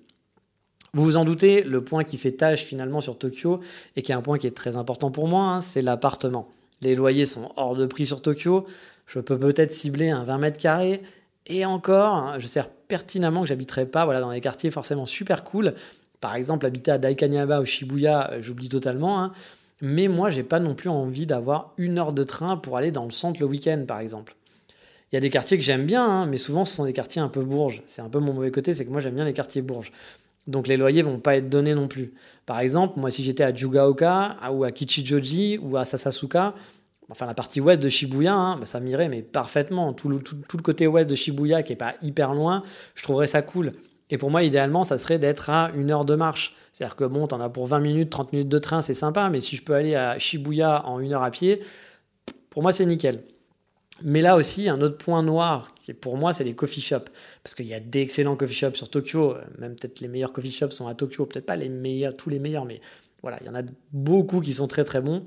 Vous vous en doutez, le point qui fait tâche finalement sur Tokyo et qui est un point qui est très important pour moi, hein, c'est l'appartement. Les loyers sont hors de prix sur Tokyo, je peux peut-être cibler un 20 mètres carrés et encore, hein, je sais pertinemment que j'habiterai pas voilà, dans des quartiers forcément super cool. Par exemple, habiter à Daikanyaba ou Shibuya, euh, j'oublie totalement. Hein. Mais moi, j'ai pas non plus envie d'avoir une heure de train pour aller dans le centre le week-end, par exemple. Il y a des quartiers que j'aime bien, mais souvent ce sont des quartiers un peu bourges. C'est un peu mon mauvais côté, c'est que moi j'aime bien les quartiers bourges. Donc les loyers vont pas être donnés non plus. Par exemple, moi si j'étais à Jugaoka ou à Kichijoji ou à Sasasuka, enfin la partie ouest de Shibuya, hein, bah, ça m'irait mais parfaitement. Tout le, tout, le, côté ouest de Shibuya qui est pas hyper loin, je trouverais ça cool. Et pour moi, idéalement, ça serait d'être à une heure de marche. C'est-à-dire que bon, t'en as pour 20 minutes, 30 minutes de train, c'est sympa, mais si je peux aller à Shibuya en une heure à pied, pour moi, c'est nickel. Mais là aussi, un autre point noir, qui pour moi, c'est les coffee shops. Parce qu'il y a d'excellents coffee shops sur Tokyo, même peut-être les meilleurs coffee shops sont à Tokyo, peut-être pas les meilleurs, tous les meilleurs, mais voilà, il y en a beaucoup qui sont très très bons.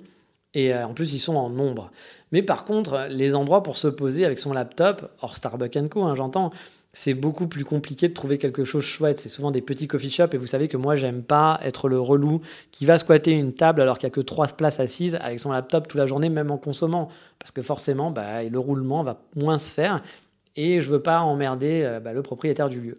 Et euh, en plus, ils sont en nombre. Mais par contre, les endroits pour se poser avec son laptop, hors Starbucks Co, hein, j'entends, c'est beaucoup plus compliqué de trouver quelque chose chouette. C'est souvent des petits coffee shops et vous savez que moi, j'aime pas être le relou qui va squatter une table alors qu'il n'y a que trois places assises avec son laptop toute la journée, même en consommant. Parce que forcément, bah, le roulement va moins se faire et je veux pas emmerder euh, bah, le propriétaire du lieu.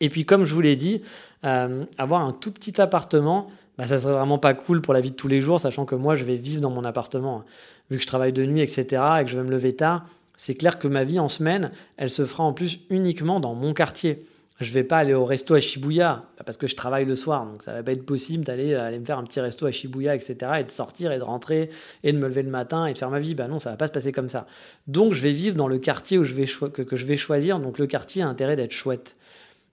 Et puis, comme je vous l'ai dit, euh, avoir un tout petit appartement, bah, ça serait vraiment pas cool pour la vie de tous les jours, sachant que moi, je vais vivre dans mon appartement. Vu que je travaille de nuit, etc., et que je vais me lever tard, c'est clair que ma vie en semaine, elle se fera en plus uniquement dans mon quartier. Je vais pas aller au resto à Shibuya parce que je travaille le soir, donc ça va pas être possible d'aller aller me faire un petit resto à Shibuya, etc. et de sortir et de rentrer et de me lever le matin et de faire ma vie. Bah non, ça va pas se passer comme ça. Donc je vais vivre dans le quartier où je vais que, que je vais choisir. Donc le quartier a intérêt d'être chouette.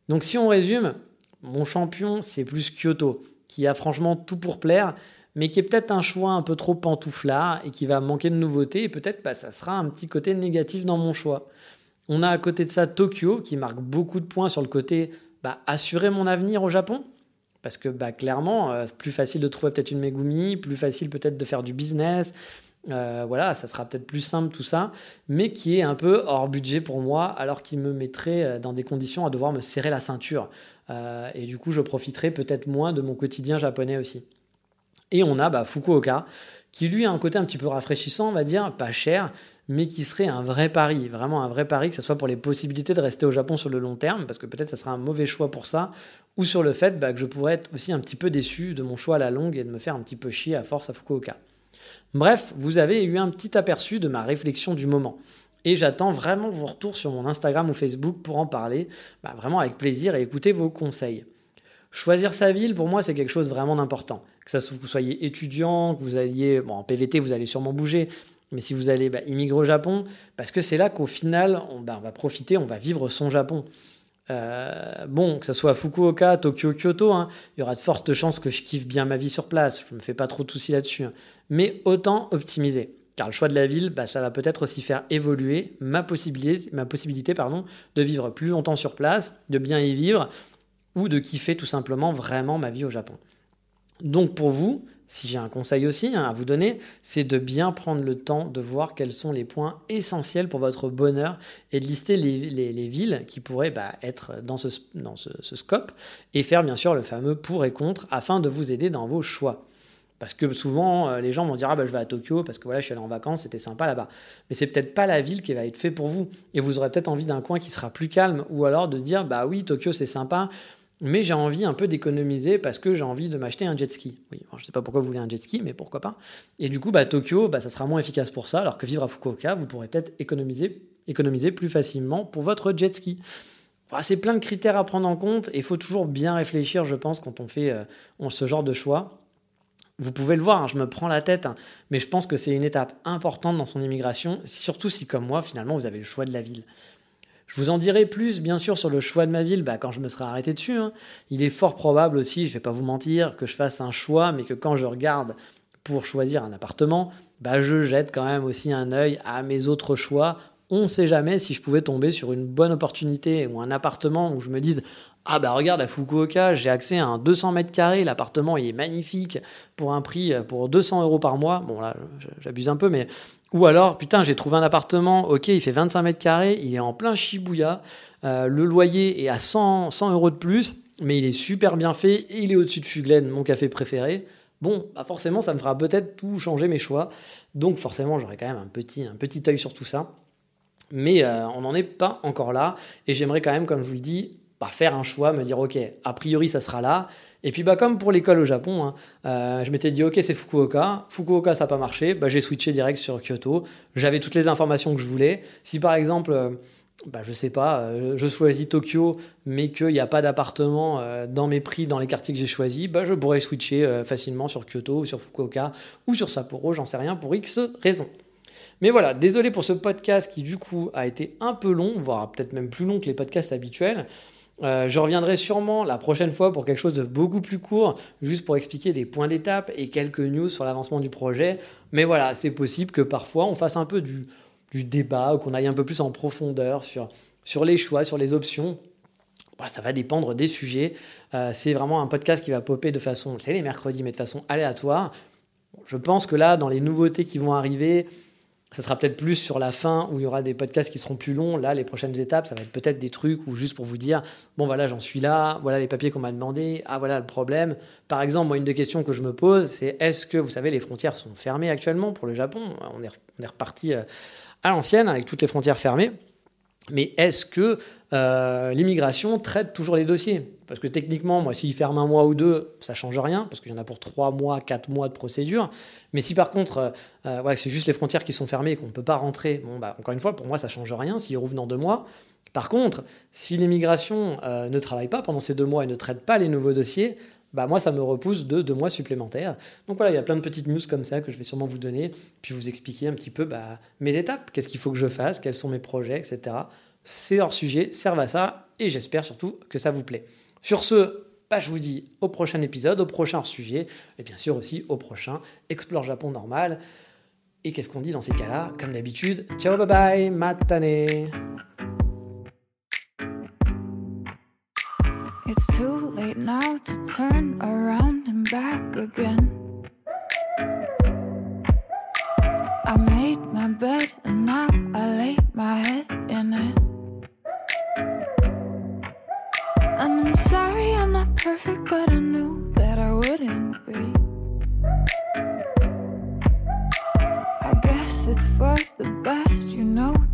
Donc si on résume, mon champion c'est plus Kyoto, qui a franchement tout pour plaire, mais qui est peut-être un choix un peu trop pantouflard et qui va manquer de nouveautés, et peut-être bah, ça sera un petit côté négatif dans mon choix. On a à côté de ça Tokyo, qui marque beaucoup de points sur le côté bah, assurer mon avenir au Japon, parce que bah, clairement, euh, plus facile de trouver peut-être une Megumi, plus facile peut-être de faire du business, euh, voilà, ça sera peut-être plus simple tout ça, mais qui est un peu hors budget pour moi, alors qu'il me mettrait euh, dans des conditions à devoir me serrer la ceinture. et du coup, je profiterai peut-être moins de mon quotidien japonais aussi. Et on a bah, Fukuoka, qui lui a un côté un petit peu rafraîchissant, on va dire, pas cher, mais qui serait un vrai pari, vraiment un vrai pari, que ce soit pour les possibilités de rester au Japon sur le long terme, parce que peut-être ça sera un mauvais choix pour ça, ou sur le fait bah, que je pourrais être aussi un petit peu déçu de mon choix à la longue et de me faire un petit peu chier à force à Fukuoka. Bref, vous avez eu un petit aperçu de ma réflexion du moment. Et j'attends vraiment vos retours sur mon Instagram ou Facebook pour en parler, bah, vraiment avec plaisir et écouter vos conseils. Choisir sa ville, pour moi, c'est quelque chose vraiment d'important. Que, ça, que vous soyez étudiant, que vous alliez, en PVT, vous allez sûrement bouger, mais si vous allez bah, immigrer au Japon, parce que c'est là qu'au final, on, bah, va profiter, on va vivre son Japon. Euh, bon, que ce soit Fukuoka, Tokyo, Kyoto, hein, il y aura de fortes chances que je kiffe bien ma vie sur place. Je ne me fais pas trop de soucis là-dessus. Hein. Mais autant optimiser. Car le choix de la ville, bah, ça va peut-être aussi faire évoluer ma possibilité, ma possibilité de vivre plus longtemps sur place, de bien y vivre, ou de kiffer tout simplement vraiment ma vie au Japon. Donc pour vous, si j'ai un conseil aussi hein, à vous donner, c'est de bien prendre le temps de voir quels sont les points essentiels pour votre bonheur et de lister les, villes qui pourraient bah, être dans, ce, scope et faire bien sûr le fameux pour et contre afin de vous aider dans vos choix. Parce que souvent, euh, les gens vont dire Ah, bah, je vais à Tokyo parce que voilà, je suis allé en vacances, c'était sympa là-bas. Mais c'est peut-être pas la ville qui va être faite pour vous. Et vous aurez peut-être envie d'un coin qui sera plus calme. Ou alors de dire Bah oui, Tokyo c'est sympa, mais j'ai envie un peu d'économiser parce que j'ai envie de m'acheter un jet ski. Oui, je ne sais pas pourquoi vous voulez un jet ski, mais pourquoi pas. Et du coup, bah, Tokyo, bah, ça sera moins efficace pour ça, alors que vivre à Fukuoka, vous pourrez peut-être économiser, économiser plus facilement pour votre jet ski. c'est plein de critères à prendre en compte et il faut toujours bien réfléchir, je pense, quand on fait euh, ce genre de choix. Vous pouvez le voir, hein, je me prends la tête, hein, mais je pense que c'est une étape importante dans son immigration, surtout si, comme moi, finalement, vous avez le choix de la ville. Je vous en dirai plus, bien sûr, sur le choix de ma ville bah, quand je me serai arrêté dessus. Hein. Il est fort probable aussi, je ne vais pas vous mentir, que je fasse un choix, mais que quand je regarde pour choisir un appartement, bah, je jette quand même aussi un œil à mes autres choix. On ne sait jamais si je pouvais tomber sur une bonne opportunité ou un appartement où je me dise ah bah regarde à Fukuoka, j'ai accès à un 200 mètres carrés, l'appartement il est magnifique pour un prix pour 200 euros par mois. Bon là j'abuse un peu mais ou alors, putain, j'ai trouvé un appartement, ok, il fait 25 mètres carrés, il est en plein Shibuya, euh, le loyer est à 100, 100 euros de plus, mais il est super bien fait et il est au-dessus de Fuglen, mon café préféré. Bon, bah forcément, ça me fera peut-être tout changer mes choix. Donc forcément, j'aurai quand même un petit, un petit œil sur tout ça. Mais euh, on n'en est pas encore là. Et j'aimerais quand même, comme je vous le dis, bah, faire un choix, me dire, ok, a priori, ça sera là. Et puis bah, comme pour l'école au Japon, hein, euh, je m'étais dit ok c'est Fukuoka, Fukuoka ça n'a pas marché, bah, j'ai switché direct sur Kyoto, j'avais toutes les informations que je voulais. Si par exemple, euh, bah, je sais pas, euh, je choisis Tokyo mais qu'il n'y a pas d'appartement dans mes prix dans les quartiers que j'ai choisis, bah, je pourrais switcher facilement sur Kyoto ou sur Fukuoka ou sur Sapporo, j'en sais rien pour X raisons. Mais voilà, désolé pour ce podcast qui du coup a été un peu long, voire peut-être même plus long que les podcasts habituels. Euh, je reviendrai sûrement la prochaine fois pour quelque chose de beaucoup plus court, juste pour expliquer des points d'étape et quelques news sur l'avancement du projet. Mais voilà, c'est possible que parfois on fasse un peu du, débat ou qu'on aille un peu plus en profondeur sur, sur les choix, sur les options. Bah, ça va dépendre des sujets. Euh, c'est vraiment un podcast qui va popper de façon, c'est les mercredis, mais de façon aléatoire. Je pense que là, dans les nouveautés qui vont arriver, ça sera peut-être plus sur la fin où il y aura des podcasts qui seront plus longs. Là, les prochaines étapes, ça va être peut-être des trucs ou juste pour vous dire bon, voilà, j'en suis là, voilà les papiers qu'on m'a demandé, ah, voilà le problème. Par exemple, moi, une des questions que je me pose, c'est est-ce que, vous savez, les frontières sont fermées actuellement pour le Japon? On est, on est reparti euh, à l'ancienne avec toutes les frontières fermées. Mais est-ce que euh, l'immigration traite toujours les dossiers? Parce que techniquement, moi, s'il ferme un mois ou deux, ça change rien, parce qu'il y en a pour trois mois, quatre mois de procédure. Mais si par contre, euh, euh, c'est juste les frontières qui sont fermées et qu'on ne peut pas rentrer, bon, bah, encore une fois, pour moi, ça change rien s'il rouvre dans deux mois. Par contre, si l'immigration ne travaille pas pendant ces deux mois et ne traite pas les nouveaux dossiers, bah moi ça me repousse de deux mois supplémentaires. Donc voilà, il y a plein de petites news comme ça que je vais sûrement vous donner, puis vous expliquer un petit peu bah, mes étapes, qu'est-ce qu'il faut que je fasse, quels sont mes projets, etc. C'est hors sujet, serve à ça, et j'espère surtout que ça vous plaît. Sur ce, bah, je vous dis au prochain épisode, au prochain hors sujet, et bien sûr aussi au prochain Explore Japon normal. Et qu'est-ce qu'on dit dans ces cas-là? Comme d'habitude, ciao bye bye, matane late now to turn around and back again. I made my bed and now I lay my head in it. And I'm sorry I'm not perfect, but I knew that I wouldn't be. I guess it's for the best, you know